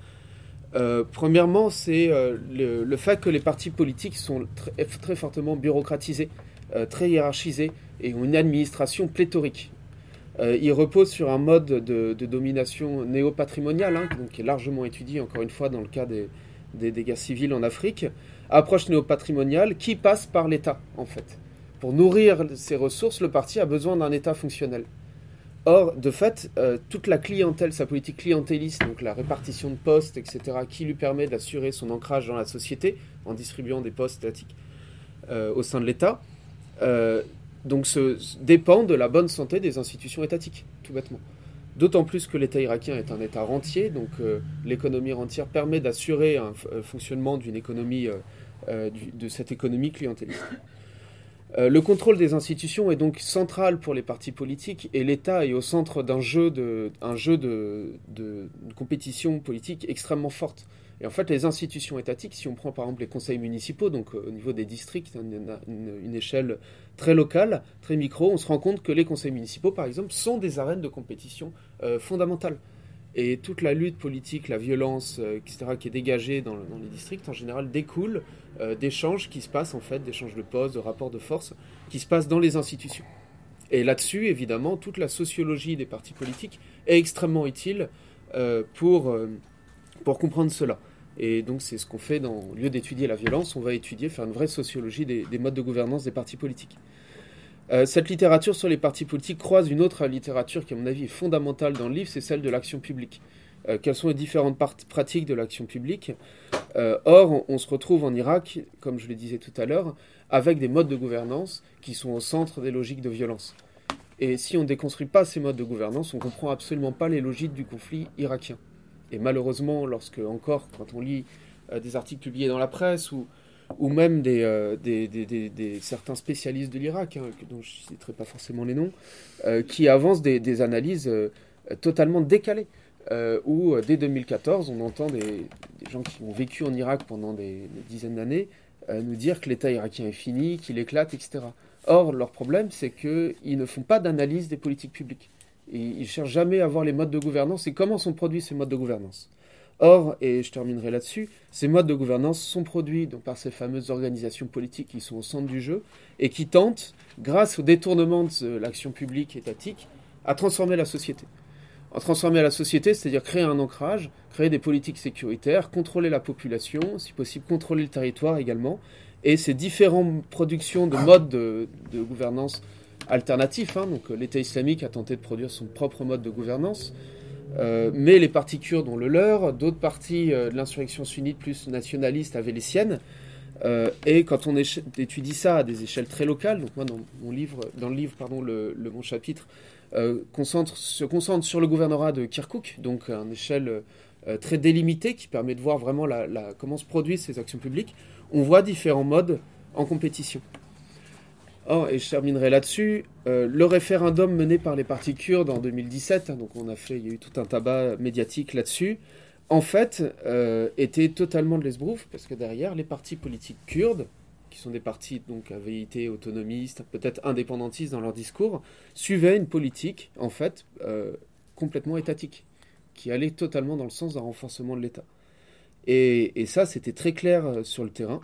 S4: Euh, premièrement, c'est le, fait que les partis politiques sont très, fortement bureaucratisés, très hiérarchisés et ont une administration pléthorique. ils reposent sur un mode de, domination néo-patrimoniale, hein, qui est largement étudié, encore une fois, dans le cas des, des, guerres civiles en Afrique. Approche néo-patrimoniale qui passe par l'État, en fait. Pour nourrir ses ressources, le parti a besoin d'un État fonctionnel. Or, de fait, euh, toute la clientèle, sa politique clientéliste, donc la répartition de postes, etc., qui lui permet d'assurer son ancrage dans la société en distribuant des postes statiques euh, au sein de l'État, euh, donc dépend de la bonne santé des institutions étatiques, tout bêtement. D'autant plus que l'État irakien est un État rentier, donc l'économie rentière permet d'assurer un fonctionnement d'une économie, de cette économie clientéliste. Euh, le contrôle des institutions est donc central pour les partis politiques et l'État est au centre d'un jeu, de, jeu de, compétition politique extrêmement forte. Et en fait, les institutions étatiques, si on prend par exemple les conseils municipaux, donc euh, au niveau des districts, une, une, échelle très locale, très micro, on se rend compte que les conseils municipaux, par exemple, sont des arènes de compétition euh, fondamentales. Et toute la lutte politique, la violence, euh, etc., qui est dégagée dans, les districts, en général, découle euh, d'échanges qui se passent, en fait, d'échanges de postes, de rapports de force, qui se passent dans les institutions. Et là-dessus, évidemment, toute la sociologie des partis politiques est extrêmement utile euh, pour, pour comprendre cela. Et donc, c'est ce qu'on fait dans, au lieu d'étudier la violence, on va étudier, faire une vraie sociologie des modes de gouvernance des partis politiques. Euh, cette littérature sur les partis politiques croise une autre littérature qui, à mon avis, est fondamentale dans le livre, c'est celle de l'action publique. Euh, quelles sont les différentes pratiques de l'action publique? Euh, Or, on, se retrouve en Irak, comme je le disais tout à l'heure, avec des modes de gouvernance qui sont au centre des logiques de violence. Et si on ne déconstruit pas ces modes de gouvernance, on ne comprend absolument pas les logiques du conflit irakien. Et malheureusement, lorsque encore, quand on lit des articles publiés dans la presse ou, ou même des, des, certains spécialistes de l'Irak, hein, dont je ne citerai pas forcément les noms, qui avancent des, analyses totalement décalées. où dès 2014, on entend des, gens qui ont vécu en Irak pendant des, dizaines d'années nous dire que l'État irakien est fini, qu'il éclate, etc. Or, leur problème, c'est qu'ils ne font pas d'analyse des politiques publiques. ils ne cherchent jamais à voir les modes de gouvernance et comment sont produits ces modes de gouvernance? Or, et je terminerai là-dessus, ces modes de gouvernance sont produits donc, par ces fameuses organisations politiques qui sont au centre du jeu et qui tentent, grâce au détournement de l'action publique étatique, à transformer la société. En transformer la société, c'est-à-dire créer un ancrage, créer des politiques sécuritaires, contrôler la population, si possible contrôler le territoire également, et ces différentes productions de modes de, gouvernance alternatifs. Hein, donc l'État islamique a tenté de produire son propre mode de gouvernance, euh, mais les partis kurdes ont le leur, d'autres partis euh, de l'insurrection sunnite plus nationaliste avaient les siennes. Euh, et quand on étudie ça à des échelles très locales, donc moi dans mon livre, dans le livre pardon, le, mon chapitre concentre, se concentre sur le gouvernorat de Kirkuk, donc à une échelle très délimitée qui permet de voir vraiment comment se produisent ces actions publiques on voit différents modes en compétition. Oh, et je terminerai là-dessus. Euh, le référendum mené par les partis kurdes en 2017, hein, donc on a fait, il y a eu tout un tabac médiatique là-dessus, en fait, euh, était totalement de l'esbrouf, parce que derrière, les partis politiques kurdes, qui sont des partis donc à véhité autonomistes, peut-être indépendantistes dans leur discours, suivaient une politique, en fait, euh, complètement étatique, qui allait totalement dans le sens d'un renforcement de l'État. Et, ça, c'était très clair sur le terrain.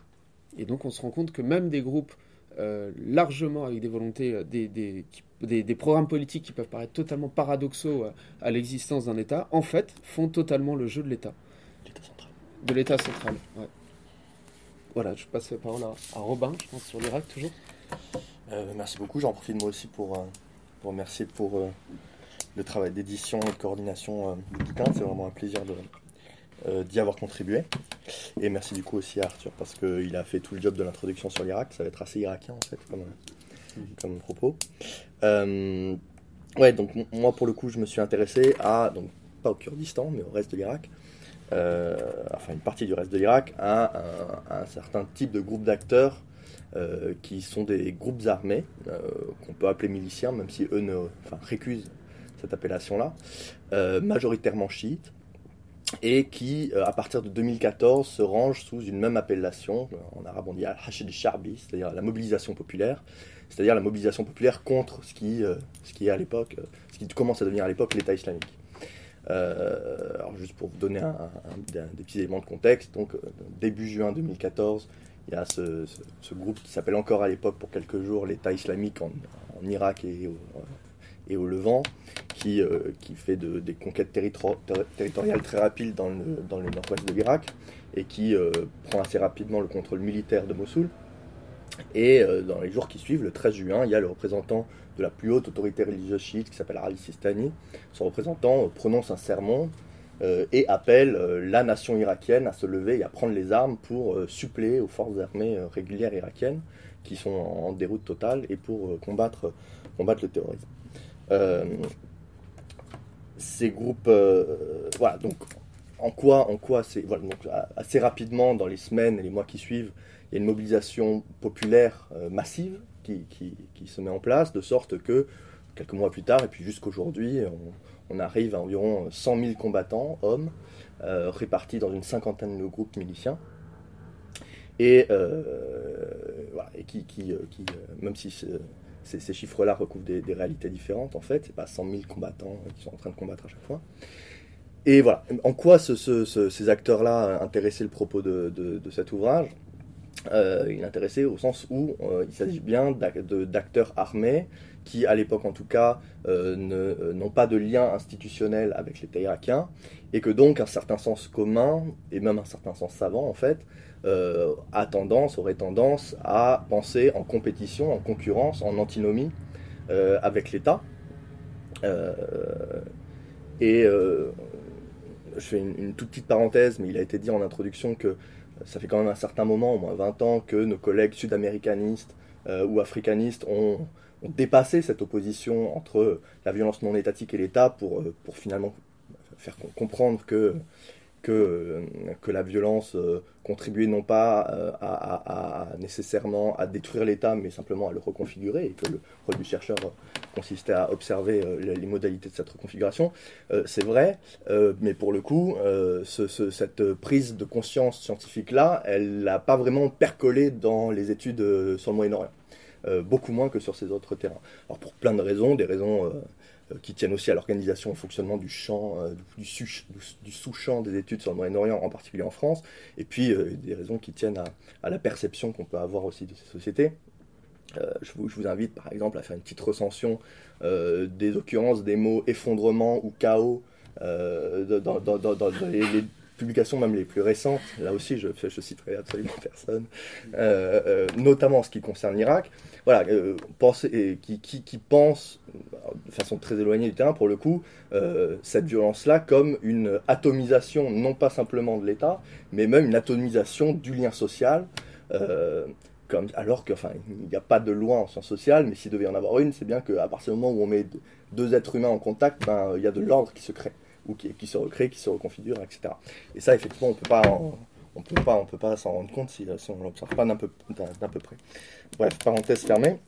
S4: Et donc, on se rend compte que même des groupes euh, largement avec des volontés, euh, des, des, programmes politiques qui peuvent paraître totalement paradoxaux à, l'existence d'un État, en fait, font totalement le jeu de l'État.
S2: L'État central.
S4: De l'État central, ouais. Voilà, je passe la parole à, Robin, je pense, sur l'Irak toujours.
S2: merci beaucoup. J'en profite moi aussi pour, pour remercier pour le travail d'édition et de coordination du bouquin. C'est vraiment un plaisir de, euh, d'y avoir contribué. Et merci du coup aussi à Arthur parce qu'il a fait tout le job de l'introduction sur l'Irak. Ça va être assez irakien en fait comme, comme propos. Euh, ouais, donc moi pour le coup je me suis intéressé à, donc pas au Kurdistan mais au reste de l'Irak. Euh, enfin une partie du reste de l'Irak, à, un certain type de groupe d'acteurs qui sont des groupes armés, qu'on peut appeler miliciens, même si eux ne, enfin, récusent cette appellation-là, majoritairement chiites, et qui, euh, à partir de 2014, se range sous une même appellation, en arabe on dit al-hashid sharbi c'est-à-dire la mobilisation populaire, c'est-à-dire la mobilisation populaire contre ce qui, euh, ce qui est à l'époque, euh, ce qui commence à devenir à l'époque l'État islamique. alors juste pour vous donner un, des petits éléments de contexte, donc début juin 2014, il y a ce, groupe qui s'appelle encore à l'époque pour quelques jours l'État islamique en Irak et au, et au Levant, qui, euh, qui fait de, des conquêtes territoriales très rapides dans le, dans le nord-ouest de l'Irak, et qui euh, prend assez rapidement le contrôle militaire de Mossoul. Et euh, dans les jours qui suivent, le 13 juin, il y a le représentant de la plus haute autorité religieuse chiite qui s'appelle Ali Sistani. Son représentant prononce un sermon et appelle la nation irakienne à se lever et à prendre les armes pour suppléer aux forces armées régulières irakiennes qui sont en déroute totale et pour combattre le terrorisme. Euh, ces groupes, euh, voilà, donc en quoi, en quoi c'est, voilà, donc, assez rapidement dans les semaines et les mois qui suivent, il y a une mobilisation populaire euh, massive qui, qui, qui, se met en place, de sorte que quelques mois plus tard, et puis jusqu'aujourd'hui, on, on, arrive à environ 100 000 combattants, hommes, répartis dans une cinquantaine de groupes miliciens. Et, voilà, et qui, qui, qui même si ces, chiffres-là recouvrent des, réalités différentes, en fait. C'est pas 100 000 combattants qui sont en train de combattre à chaque fois. Et voilà, en quoi ces acteurs-là intéressaient le propos de, cet ouvrage? Euh, Il intéressait au sens où euh, il s'agit bien d'acteurs armés qui, à l'époque en tout cas, euh, n'ont pas de lien institutionnel avec l'État irakien, et que donc un certain sens commun, et même un certain sens savant en fait, euh, a tendance, aurait tendance à penser en compétition, en concurrence, en antinomie euh, avec l'État. Euh, et je fais une, toute petite parenthèse, mais il a été dit en introduction que ça fait quand même un certain moment, au moins 20 ans, que nos collègues sud-américanistes ou africanistes ont, dépassé cette opposition entre la violence non étatique et l'État pour, pour finalement faire comprendre que que, que la violence euh, contribuait non pas euh, nécessairement à détruire l'État, mais simplement à le reconfigurer, et que le rôle du chercheur consistait à observer euh, les modalités de cette reconfiguration. c'est vrai, mais pour le coup, cette prise de conscience scientifique-là, elle n'a pas vraiment percolé dans les études sur le Moyen-Orient. beaucoup moins que sur ces autres terrains. Alors pour plein de raisons, des raisons euh, qui tiennent aussi à l'organisation au fonctionnement du champ, euh, du, sous-champ des études sur le Moyen-Orient, en particulier en France, et puis euh, des raisons qui tiennent à, la perception qu'on peut avoir aussi de ces sociétés. je, vous, invite par exemple à faire une petite recension des occurrences des mots effondrement ou chaos dans, les, publications même les plus récentes, là aussi je, je citerai absolument personne, euh, euh, notamment en ce qui concerne l'Irak, voilà, euh, qui, qui, qui, pense façon très éloignée du terrain pour le coup, cette violence-là comme une atomisation non pas simplement de l'État, mais même une atomisation du lien social. Comme, alors qu'il enfin, n'y a pas de loi en sciences sociales, mais s'il devait y en avoir une, c'est bien qu'à partir du moment où on met deux êtres humains en contact, ben, il y a de l'ordre qui se crée ou qui, se recrée, qui se reconfigure, etc. Et ça, effectivement, on peut pas, on peut peut pas s'en rendre compte si, on l'observe pas d'un peu, peu près. Bref, parenthèse fermée.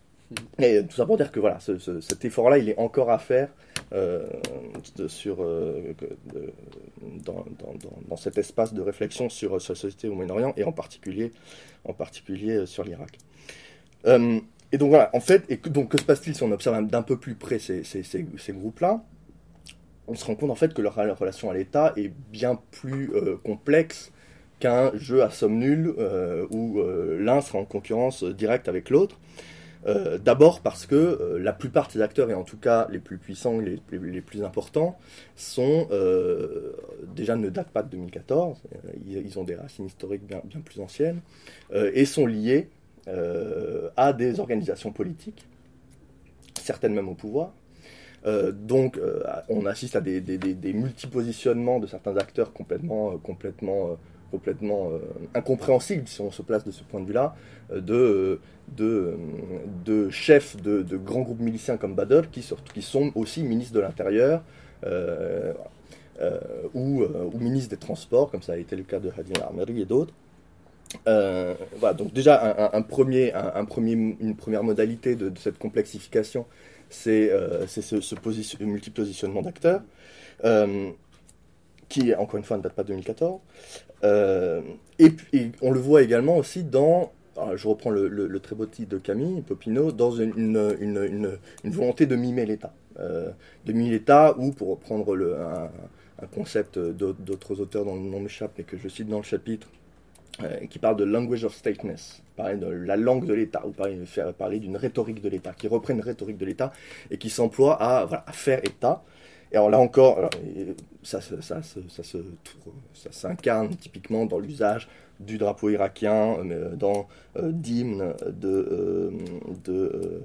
S2: Et tout ça pour dire que voilà, cet effort-là, il est encore à faire euh, sur, euh, dans, dans, cet espace de réflexion sur, la société au Moyen-Orient et en particulier, en particulier euh, sur l'Irak. et donc voilà, en fait, et donc que se passe-t-il si on observe d'un peu plus près ces, ces, ces, groupes-là? On se rend compte en fait que leur relation à l'État est bien plus complexe qu'un jeu à somme nulle où l'un sera en concurrence directe avec l'autre. D'abord parce que la plupart de ces acteurs, et en tout cas les plus puissants, les, les, plus importants, sont déjà ne datent pas de 2014, ils, ont des racines historiques bien, plus anciennes, et sont liés à des organisations politiques, certaines même au pouvoir, euh, donc, euh, on assiste à des, des, multipositionnements de certains acteurs complètement, euh, complètement, complètement incompréhensibles, si on se place de ce point de vue-là, de, de, de, chefs de, grands groupes miliciens comme Badr, qui, qui sont aussi ministres de l'Intérieur. ou, ou ministres des Transports, comme ça a été le cas de Hadi Armeri et d'autres. voilà, donc déjà un, premier, un, premier, une première modalité de, de cette complexification, c'est euh, ce, ce position, multi-positionnement d'acteurs, euh, qui, encore une fois, ne date pas de 2014. Euh, et puis, on le voit également aussi dans je reprends le, très beau titre de Camille Popino, dans une, volonté de mimer l'État. de mimer l'État, ou pour reprendre le, un, concept d'autres auteurs dont le nom m'échappe, mais que je cite dans le chapitre, euh, qui parle de language of stateness, parler de la langue de l'État, ou parler, parler d'une rhétorique de l'État, qui reprend une rhétorique de l'État et qui s'emploie à, faire État. Et alors là encore, ça, ça, ça, ça, s'incarne typiquement dans l'usage du drapeau irakien, euh, dans euh, d'hymnes, de, de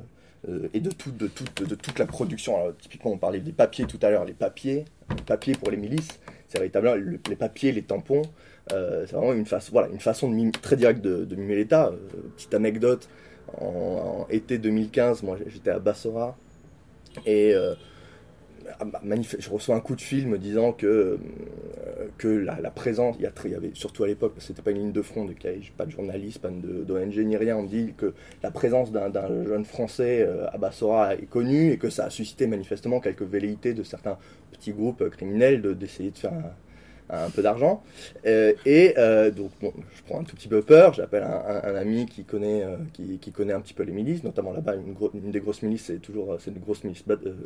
S2: et de, tout, de, tout, de, toute la production. Typiquement, on parlait des papiers tout à l'heure, les papiers, papiers pour les milices, c'est véritablement les papiers, les tampons, euh, c'est vraiment une, voilà, une façon très directe de, de mimer l'État. Euh, petite anecdote, en, été 2015, moi j'étais à Bassora et euh, je reçois un coup de fil me disant que, que la, présence, il y, avait surtout à l'époque, c'était pas une ligne de front, de, pas de journaliste, pas d'ONG ni rien, on me dit que la présence d'un jeune français à Bassora est connue et que ça a suscité manifestement quelques velléités de certains petits groupes criminels d'essayer de, faire un, un peu d'argent. Euh, et euh, donc, bon, je prends un tout petit peu peur. J'appelle un, ami qui connaît, euh, qui, connaît un petit peu les milices, notamment là-bas, une, des grosses milices, c'est toujours c'est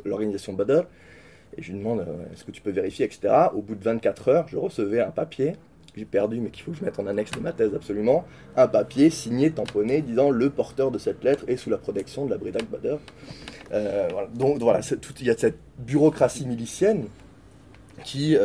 S2: l'organisation Badr. Et je lui demande est-ce que tu peux vérifier, etc. Au bout de 24 heures, je recevais un papier j'ai perdu, mais qu'il faut que je mette en annexe de ma thèse absolument, un papier signé, tamponné, disant le porteur de cette lettre est sous la protection de la Bridak Badr. Donc voilà, il y a cette bureaucratie milicienne qui,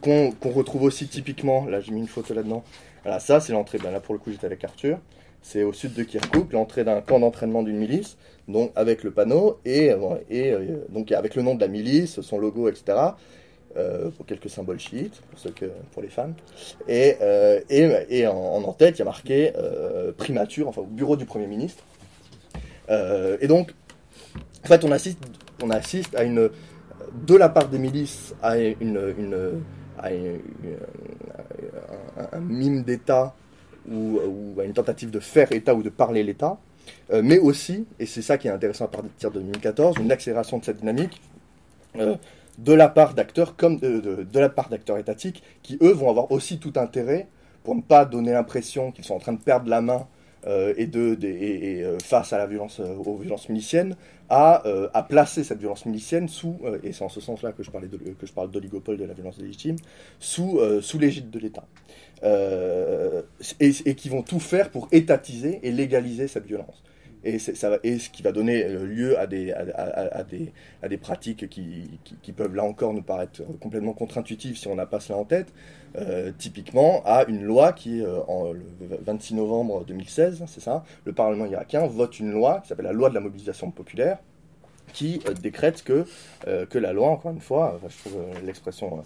S2: qu'on, retrouve aussi typiquement. Là, j'ai mis une photo là-dedans. Voilà, ça, c'est l'entrée. Ben, là, pour le coup, j'étais avec Arthur. C'est au sud de Kirkuk, l'entrée d'un camp d'entraînement d'une milice, donc avec le panneau et, et euh, donc avec le nom de la milice, son logo, etc. Euh, pour quelques symboles chiites, pour, les fans. Et, et en, en-tête, il y a marqué primature, enfin au bureau du Premier ministre. et donc, en fait, on assiste, on assiste à une, de la part des milices à, une, un, mime d'État ou, à une tentative de faire État ou de parler l'État, euh, mais aussi, et c'est ça qui est intéressant à partir de 2014, une accélération de cette dynamique euh, de la part d'acteurs comme de, de- la part d'acteurs étatiques qui eux vont avoir aussi tout intérêt pour ne pas donner l'impression qu'ils sont en train de perdre la main euh, et, de, de- et- et, euh, face à la violence, euh, aux violences miliciennes, à, euh, placer cette violence milicienne sous, euh, et c'est en ce sens-là que je de- que parle d'oligopole de la violence légitime, sous, euh, l'égide de l'État. Euh, et qui vont tout faire pour étatiser et légaliser cette violence. Et, ce qui va donner euh, lieu à des, pratiques qui, peuvent là encore nous paraître complètement contre-intuitives si on n'a pas cela en tête. Euh, typiquement à une loi qui, euh, le 26 novembre 2016, c'est ça, le Parlement irakien vote une loi qui s'appelle la loi de la mobilisation populaire, qui euh, décrète que, euh, que la loi, encore une fois, je trouve euh, l'expression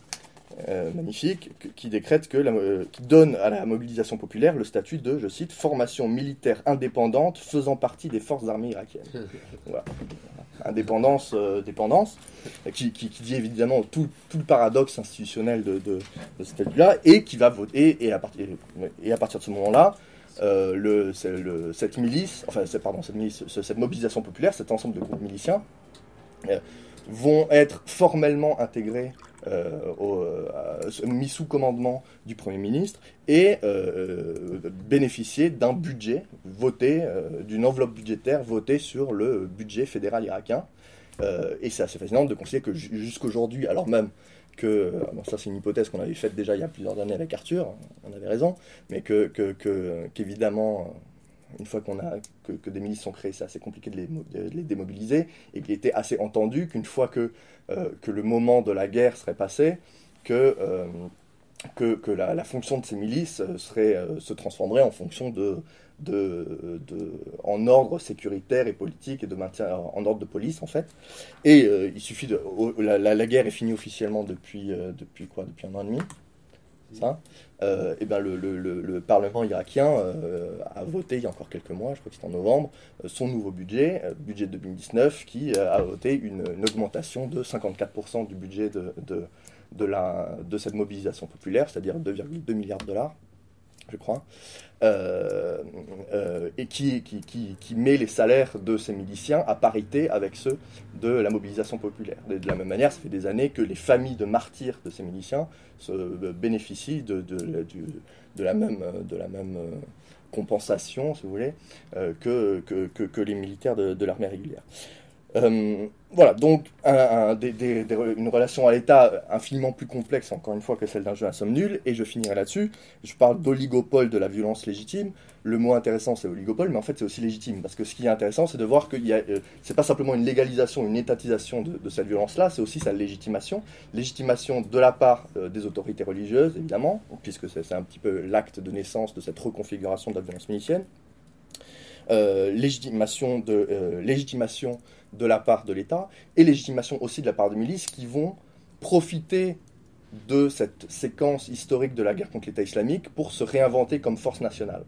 S2: euh, magnifique, que- qui décrète que la, euh, qui donne à la mobilisation populaire le statut de, je cite, formation militaire indépendante faisant partie des forces armées irakiennes. Voilà. Indépendance, euh, dépendance, et qui, qui- qui dit évidemment tout, tout le paradoxe institutionnel de, de, de ce statut-là, et qui va voter, et à partir, et à partir de ce moment-là, le, cette milice, enfin, c'est- pardon, cette, milice, ce- cette mobilisation populaire, cet ensemble de groupes miliciens, vont être formellement intégrés, au- à- mis sous commandement du Premier ministre et euh, bénéficier d'un budget voté, euh, d'une enveloppe budgétaire votée sur le budget fédéral irakien. Euh, et c'est assez fascinant de considérer que ju- jusqu'aujourd'hui, alors même que, euh, bon, ça c'est une hypothèse qu'on avait faite déjà il y a plusieurs années avec Arthur, on avait raison, mais que, que- que- qu'évidemment, euh, une fois qu'on a, que, des milices sont créées, c'est assez compliqué de les, démobiliser, et qu'il était assez entendu qu'une fois que, euh, que le moment de la guerre serait passé, que, euh, que, la, fonction de ces milices euh, serait, se transformerait en fonction de, de, de- en ordre sécuritaire et politique et de maintien en ordre de police en fait. Et il suffit de la, la- guerre est finie officiellement depuis depuis quoi? Depuis un an et demi? Ça. Euh, ben le, le- le- le Parlement irakien euh, a voté il y a encore quelques mois, je crois que c'était en novembre, euh, son nouveau budget, budget 2019, qui a voté une, augmentation de 54% du budget de cette mobilisation populaire, c'est-à-dire 2,2 milliards de dollars, je crois, euh, euh, et qui, qui, qui, qui met les salaires de ces miliciens à parité avec ceux de la mobilisation populaire. De, la même manière, ça fait des années que les familles de martyrs de ces miliciens euh, bénéficient de, de, de- la même, de la même compensation, si vous voulez, que, que, que, les militaires de l'armée régulière. Voilà, donc une relation à l'État infiniment plus complexe, encore une fois, que celle d'un jeu à somme nulle, et je finirai là-dessus. Je parle d'oligopole de la violence légitime. Le mot intéressant, c'est oligopole, mais en fait, c'est aussi légitime, parce que ce qui est intéressant, c'est de voir que euh, c'est pas simplement une légalisation, une étatisation de, cette violence-là, c'est aussi sa légitimation. Légitimation de la part euh, des autorités religieuses, évidemment, puisque c'est un petit peu l'acte de naissance de cette reconfiguration de la violence milicienne. Euh, légitimation, de, euh, légitimation de la part de l'État et légitimation aussi de la part des milices qui vont profiter de cette séquence historique de la guerre contre l'État islamique pour se réinventer comme force nationale.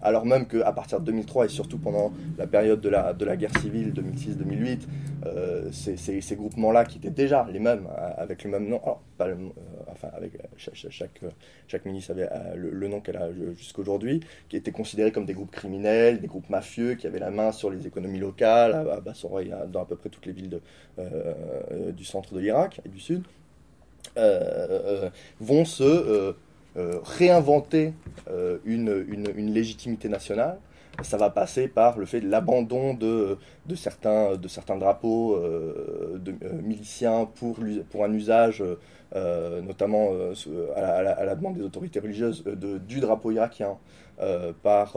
S2: Alors même qu'à partir de 2003 et surtout pendant la période de la, de la guerre civile 2006-2008, euh, ces, ces- groupements-là qui étaient déjà les mêmes, euh, avec le même nom, alors pas le- euh, avec euh, euh, chaque milice avait euh, le, nom qu'elle a jusqu'aujourd'hui, qui étaient considérés comme des groupes criminels, des groupes mafieux, qui avaient la main sur les économies locales, à, Bassora, dans à peu près toutes les villes du centre de l'Irak et du sud, vont se réinventer une légitimité nationale. Ça va passer par le fait de l'abandon de, de, certains, de certains drapeaux euh, euh, miliciens pour, pour un usage, euh, notamment à, la, demande des autorités religieuses, de, du drapeau irakien, par,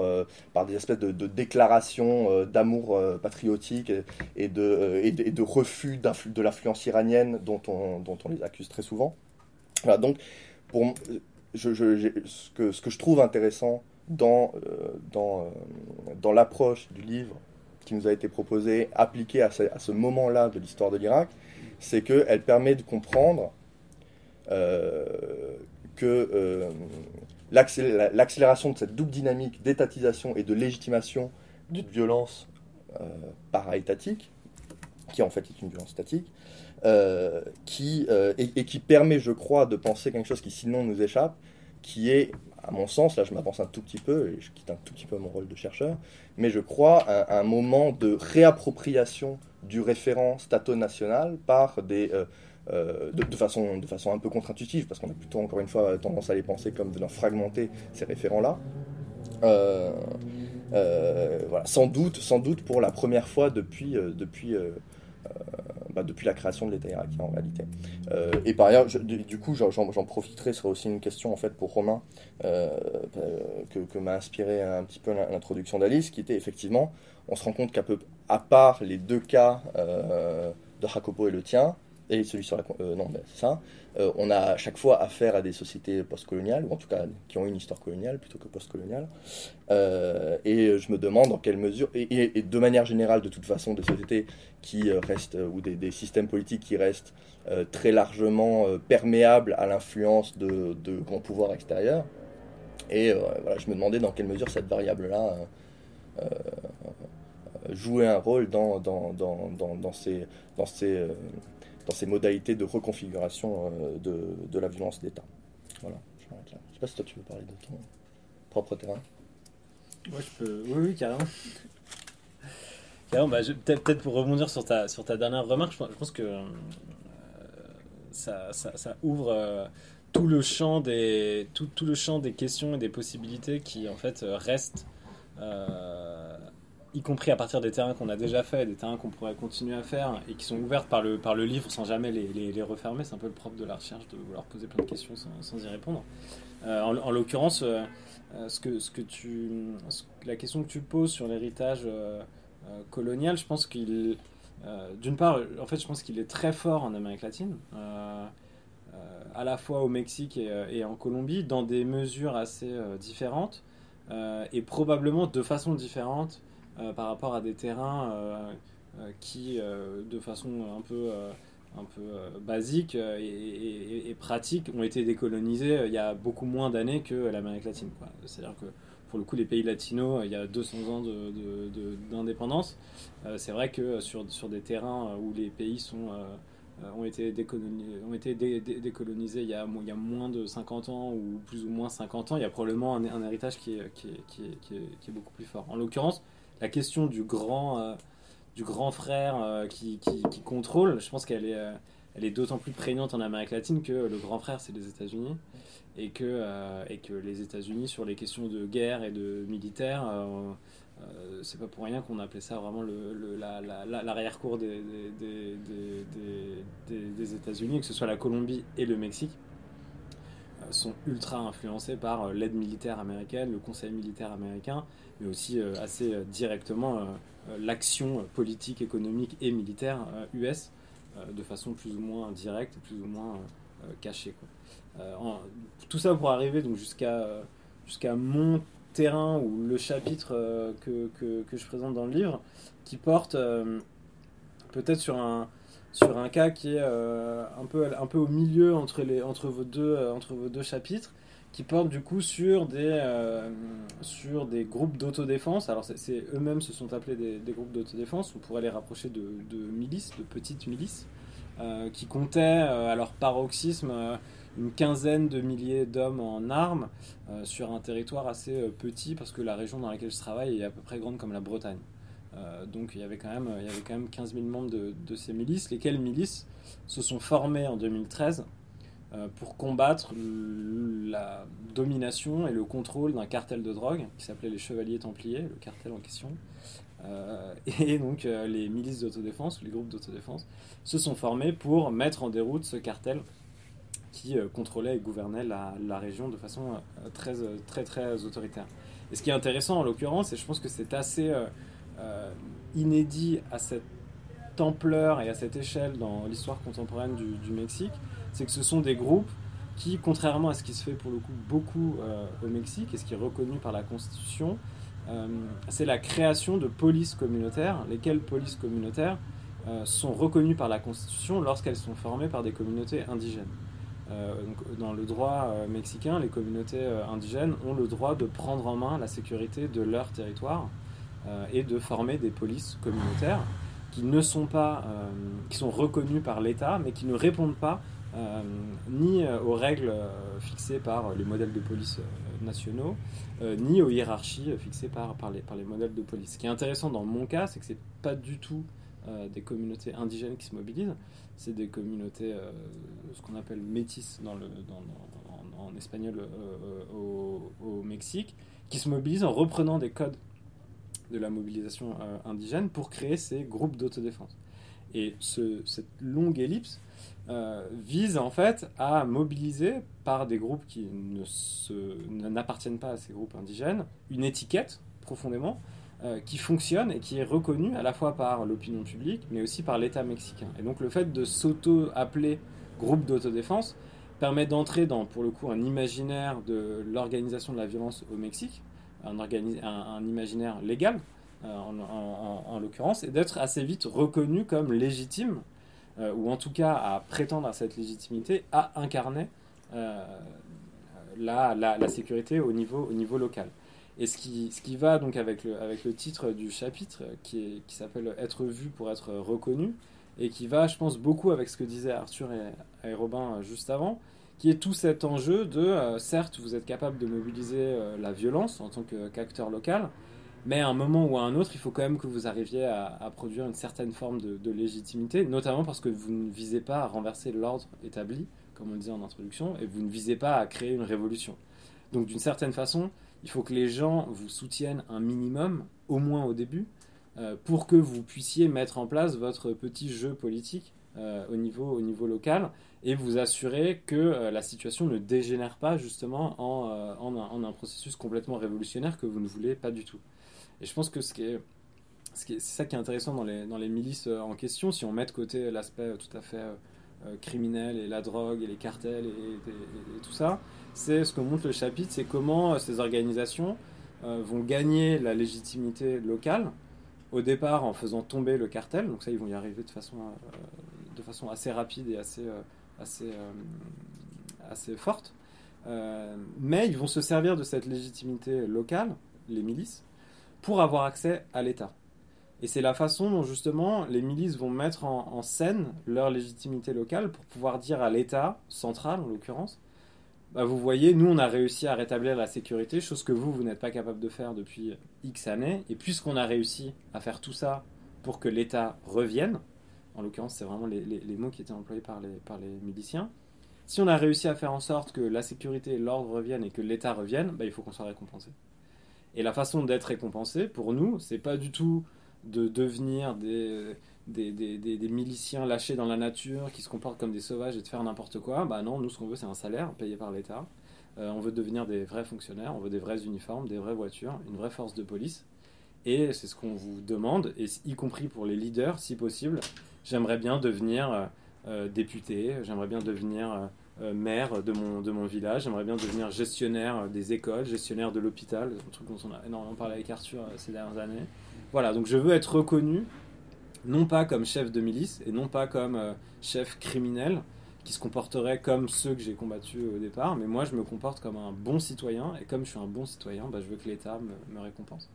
S2: par des espèces de, déclarations d'amour patriotique et, de, et de, refus de l'influence iranienne dont on, dont on les accuse très souvent. Voilà, donc, pour, ce, que, ce que je trouve intéressant dans, euh, dans, euh, dans l'approche du livre qui nous a été proposé, appliqué à ce, moment-là de l'histoire de l'Irak, c'est qu'elle permet de comprendre euh, que l'accélé- la- l'accélération de cette double dynamique d'étatisation et de légitimation d'une violence euh, para-étatique, qui en fait est une violence statique, qui, et, qui permet, je crois, de penser quelque chose qui sinon nous échappe, qui est, à mon sens, là je m'avance un tout petit peu, et je quitte un tout petit peu mon rôle de chercheur, mais je crois un, moment de réappropriation du référent stato-national par des... Euh, euh, de, façon, de façon un peu contre-intuitive, parce qu'on a plutôt, encore une fois, tendance à les penser comme venant fragmenter ces référents-là. Euh, voilà, sans doute, sans doute pour la première fois depuis, depuis bah, depuis la création de l'État irakien en réalité. Euh, et par ailleurs, du coup, j'en profiterai, ce sera aussi une question en fait pour Romain euh, que, que m'a inspiré un petit peu l'introduction d'Alice, qui était effectivement, on se rend compte qu'à peu, à part les deux cas euh, de Jacopo et le tien, et celui sur la. Euh, non, ben, ça. Euh, on a à chaque fois affaire à des sociétés postcoloniales, ou en tout cas qui ont une histoire coloniale plutôt que postcoloniale. Euh, et je me demande dans quelle mesure, et, de manière générale, de toute façon, des sociétés qui restent, ou des, systèmes politiques qui restent très largement perméables à l'influence de, de, grands pouvoirs extérieurs. Et voilà, je me demandais dans quelle mesure cette variable-là jouait un rôle dans, dans, dans, dans ces. Dans ces dans ces modalités de reconfiguration euh, de, de la violence d'État. Voilà, je là. Je sais pas si toi tu veux parler de ton propre terrain.
S3: Moi, je peux. Oui, oui, carrément. carrément bah, peut-être, pour rebondir sur ta, sur ta dernière remarque, je pense, que euh, ça, ça, ça, ouvre euh, tout, le champ des, tout, tout, le champ des questions et des possibilités qui, en fait, restent y compris à partir des terrains qu'on a déjà fait, des terrains qu'on pourrait continuer à faire et qui sont ouverts par le, par le livre sans jamais les, les, refermer. C'est un peu le propre de la recherche de vouloir poser plein de questions sans, sans y répondre. Euh, en, l'occurrence, euh, euh, ce que, ce que tu, la question que tu poses sur l'héritage colonial, je pense qu'il, d'une part, en fait, je pense qu'il est très fort en Amérique latine. à la fois au Mexique et, et, en Colombie, dans des mesures assez différentes, et probablement de façon différente par rapport à des terrains euh, euh, qui, de façon un peu un peu basique et, et, pratique ont été décolonisés il y a beaucoup moins d'années que l'Amérique latine. C'est-à-dire que pour le coup, les pays latinos, il y a 200 ans d'indépendance. C'est vrai que sur, sur des terrains où les pays sont, ont été, décolonisés, ont été décolonisés il y, a, il y, a, moins de 50 ans ou plus ou moins 50 ans, il y a probablement un, un héritage qui est, qui, est, qui, est, qui, est, beaucoup plus fort. En l'occurrence, la question du grand, euh, grand frère euh, qui, contrôle, je pense qu'elle est, euh, est d'autant plus prégnante en Amérique latine que le grand frère, c'est les États-Unis. Et que, et que les États-Unis, sur les questions de guerre et de militaire, c'est pas pour rien qu'on appelait ça vraiment le, l'arrière-cour des, des, des, des États-Unis, que ce soit la Colombie et le Mexique sont ultra influencés par l'aide militaire américaine, le conseil militaire américain, mais aussi euh, assez euh, directement euh, l'action politique, économique et militaire US de façon plus ou moins directe, plus ou moins cachée. tout ça pour arriver jusqu'à jusqu'à mon terrain ou le chapitre que, que, je présente dans le livre, qui porte peut-être sur un, sur un cas qui est un, peu, un peu au milieu entre, les, entre, vos deux, entre vos deux chapitres, qui portent du coup sur des, euh, sur des groupes d'autodéfense. Alors c'est eux-mêmes se sont appelés des, groupes d'autodéfense, on pourrait les rapprocher de, milices, de petites milices, euh, qui comptaient euh, à leur paroxysme une quinzaine de milliers d'hommes en armes sur un territoire assez petit, parce que la région dans laquelle je travaille est à peu près grande comme la Bretagne. Donc il y avait quand même, il y avait quand même 15 000 membres de, ces milices, lesquelles milices se sont formées en 2013 euh, pour combattre la domination et le contrôle d'un cartel de drogue qui s'appelait les Chevaliers Templiers, le cartel en question. Euh, et donc euh, les milices d'autodéfense, les groupes d'autodéfense, se sont formés pour mettre en déroute ce cartel qui contrôlait et gouvernait la, la région de façon très, très, très autoritaire. Et ce qui est intéressant en l'occurrence, et je pense que c'est assez inédit à cette ampleur et à cette échelle dans l'histoire contemporaine du, Mexique, c'est que ce sont des groupes qui, contrairement à ce qui se fait pour le coup beaucoup euh, au Mexique et ce qui est reconnu par la Constitution, euh, c'est la création de polices communautaires, lesquelles polices communautaires euh, sont reconnues par la Constitution lorsqu'elles sont formées par des communautés indigènes. Dans le droit mexicain, les communautés indigènes ont le droit de prendre en main la sécurité de leur territoire et de former des polices communautaires qui ne sont pas, qui sont reconnus par l'État, mais qui ne répondent pas ni aux règles fixées par les modèles de police nationaux, ni aux hiérarchies fixées par, par, les, par les modèles de police. Ce qui est intéressant dans mon cas, c'est que c'est pas du tout des communautés indigènes qui se mobilisent, c'est des communautés, ce qu'on appelle métisses dans dans, en espagnol au, au, Mexique, qui se mobilisent en reprenant des codes de la mobilisation indigène pour créer ces groupes d'autodéfense. Et ce, cette longue ellipse euh, vise en fait à mobiliser par des groupes qui ne n'appartiennent pas à ces groupes indigènes une étiquette profondément euh, qui fonctionne et qui est reconnue à la fois par l'opinion publique mais aussi par l'État mexicain. Et donc le fait de s'auto-appeler groupe d'autodéfense permet d'entrer dans pour le coup un imaginaire de l'organisation de la violence au Mexique, un, un imaginaire légal euh, en, l'occurrence, et d'être assez vite reconnu comme légitime, euh, ou en tout cas à prétendre à cette légitimité, à incarner euh, la, la, sécurité au niveau, au niveau local. Et ce qui, ce qui va donc avec le, avec le titre du chapitre, qui, s'appelle Être vu pour être reconnu, et qui va, je pense, beaucoup avec ce que disaient Arthur et Robin juste avant, qui est tout cet enjeu de, certes, vous êtes capable de mobiliser la violence en tant qu'acteur local, mais à un moment ou à un autre, il faut quand même que vous arriviez à, produire une certaine forme de, légitimité, notamment parce que vous ne visez pas à renverser l'ordre établi, comme on disait en introduction, et vous ne visez pas à créer une révolution. Donc d'une certaine façon, il faut que les gens vous soutiennent un minimum, au moins au début, euh, pour que vous puissiez mettre en place votre petit jeu politique euh, au, niveau, au niveau local et vous assurer que euh, la situation ne dégénère pas justement en, en un processus complètement révolutionnaire que vous ne voulez pas du tout. Et je pense que ce qui est, c'est ça qui est intéressant dans les, dans les milices euh, en question, si on met de côté l'aspect euh, tout à fait euh, criminel et la drogue et les cartels et, tout ça, c'est ce que montre le chapitre, c'est comment ces organisations vont gagner la légitimité locale, au départ en faisant tomber le cartel, donc ça ils vont y arriver de façon, de façon assez rapide et assez, assez, assez forte, mais ils vont se servir de cette légitimité locale, les milices, pour avoir accès à l'État. Et c'est la façon dont justement les milices vont mettre en, scène leur légitimité locale pour pouvoir dire à l'État central, en l'occurrence, bah vous voyez, nous on a réussi à rétablir la sécurité, chose que vous, vous n'êtes pas capable de faire depuis X années. Et puisqu'on a réussi à faire tout ça pour que l'État revienne, en l'occurrence c'est vraiment les, mots qui étaient employés par les, miliciens, si on a réussi à faire en sorte que la sécurité et l'ordre reviennent et que l'État revienne, bah, il faut qu'on soit récompensé. Et la façon d'être récompensé, pour nous, c'est pas du tout de devenir des, miliciens lâchés dans la nature qui se comportent comme des sauvages et de faire n'importe quoi. Bah non, nous, ce qu'on veut, c'est un salaire payé par l'État. Euh, on veut devenir des vrais fonctionnaires, on veut des vrais uniformes, des vraies voitures, une vraie force de police. Et c'est ce qu'on vous demande, y compris pour les leaders, si possible. J'aimerais bien devenir euh, euh, député, j'aimerais bien devenir euh, maire de mon, de mon village. J'aimerais bien devenir gestionnaire des écoles, gestionnaire de l'hôpital, un truc dont on a énormément parlé avec Arthur ces dernières années. Voilà, donc je veux être reconnu, non pas comme chef de milice et non pas comme chef criminel qui se comporterait comme ceux que j'ai combattus au départ, mais moi je me comporte comme un bon citoyen et comme je suis un bon citoyen, bah, je veux que l'État me, me, récompense.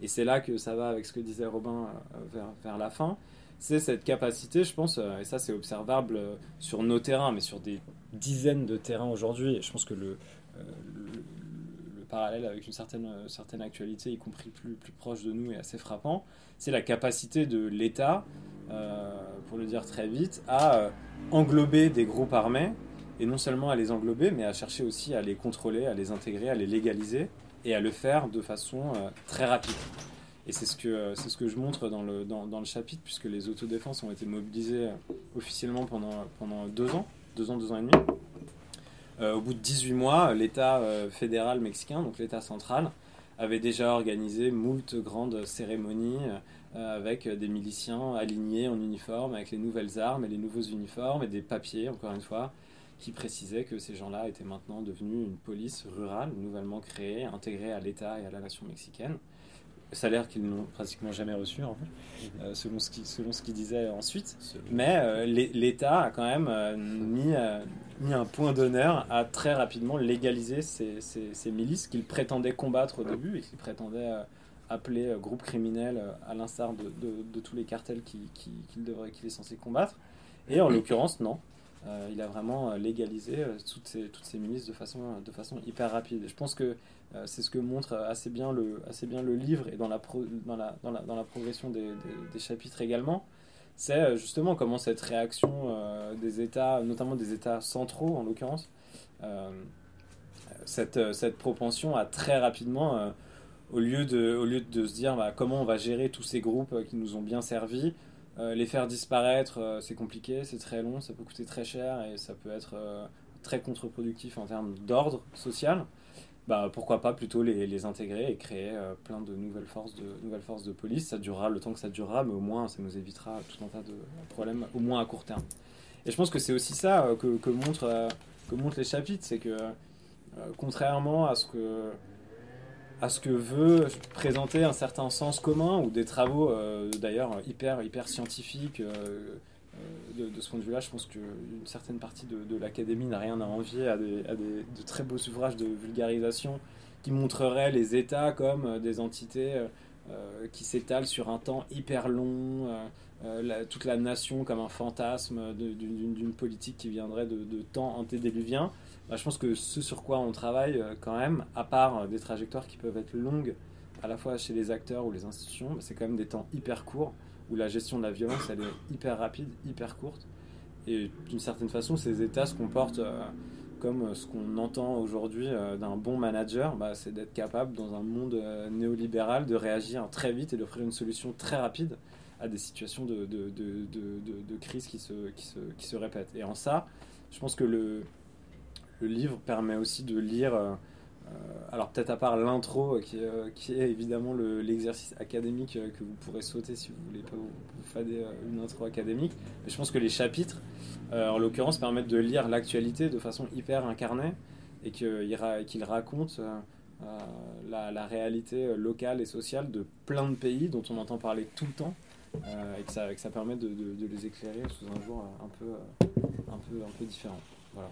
S3: Et c'est là que ça va avec ce que disait Robin vers, vers la fin c'est cette capacité, je pense, et ça c'est observable sur nos terrains, mais sur des dizaines de terrains aujourd'hui. je pense que le, euh, le, parallèle avec une certaine, euh, certaine actualité, y compris plus, plus proche de nous, est assez frappant. C'est la capacité de l'État, euh, pour le dire très vite, à englober des groupes armés, et non seulement à les englober, mais à chercher aussi à les contrôler, à les intégrer, à les légaliser, et à le faire de façon très rapide. Et c'est ce, que, c'est ce que je montre dans le, dans, dans le chapitre, puisque les autodéfenses ont été mobilisées officiellement pendant, pendant deux ans deux ans, deux ans et demi. Euh, au bout de 18 mois, l'État euh, fédéral mexicain, donc l'État central, avait déjà organisé moult grandes cérémonies euh, avec des miliciens alignés en uniforme, avec les nouvelles armes et les nouveaux uniformes et des papiers, encore une fois, qui précisaient que ces gens-là étaient maintenant devenus une police rurale nouvellement créée, intégrée à l'État et à la nation mexicaine salaire qu'ils n'ont pratiquement jamais reçu, en fait, mhm. euh, selon ce qu'ils disaient ensuite. Mais euh, l'État a quand même euh, mis, mis, un point d'honneur à très rapidement légaliser ces, ces, milices qu'il prétendait combattre au début et qu'il prétendait appelés groupes criminels, à l'instar de, de, tous les cartels qu'il qui, devrait, qu'il est censé combattre. Et en l'occurrence, non. il a vraiment légalisé toutes ces, toutes ces milices de façon, de façon hyper rapide. Je pense que c'est ce que montre assez bien le, assez bien le livre et dans la, dans la, dans la, dans la progression des, chapitres également. C'est justement comment cette réaction des États, notamment des États centraux en l'occurrence, cette, euh, cette propension à très rapidement, euh, au, lieu de, au lieu de se dire bah, comment on va gérer tous ces groupes euh, qui nous ont bien servi, les faire disparaître, c'est compliqué, c'est très long, ça peut coûter très cher et ça peut être très contre-productif en termes d'ordre social. Bah, pourquoi pas plutôt les, les intégrer et créer plein de nouvelles forces de, nouvelles forces de police. Ça durera le temps que ça durera, mais au moins ça nous évitera tout un tas de problèmes, au moins à court terme. Et je pense que c'est aussi ça que, que, montre, que montrent les chapitres, c'est que euh, contrairement à ce que à ce que veut présenter un certain sens commun ou des travaux euh, d'ailleurs hyper hyper scientifiques euh, de, ce point de vue-là, je pense qu'une certaine partie de, l'académie n'a rien à envier à, des, de très beaux ouvrages de vulgarisation qui montreraient les États comme des entités qui s'étalent sur un temps hyper long, toute la nation comme un fantasme d'une politique qui viendrait de, temps antédéluviens. Bah, je pense que ce sur quoi on travaille euh, quand même, à part euh, des trajectoires qui peuvent être longues, à la fois chez les acteurs ou les institutions, bah, c'est quand même des temps hyper courts, où la gestion de la violence, elle est hyper rapide, hyper courte. Et d'une certaine façon, ces États se comportent euh, comme ce qu'on entend aujourd'hui d'un bon manager, bah, c'est d'être capable, dans un monde néolibéral, de réagir très vite et d'offrir une solution très rapide à des situations de, crise qui se, répètent. Et en ça, je pense que le, livre permet aussi de lire, euh, euh, alors peut-être à part l'intro, qui, qui, est évidemment l'exercice académique euh, que vous pourrez sauter si vous voulez pas vous, fader une intro académique, mais je pense que les chapitres, en l'occurrence, permettent de lire l'actualité de façon hyper incarnée et qu'il raconte la, réalité locale et sociale de plein de pays dont on entend parler tout le temps. et, que ça, permet de, les éclairer sous un jour un peu, un peu différent. Voilà.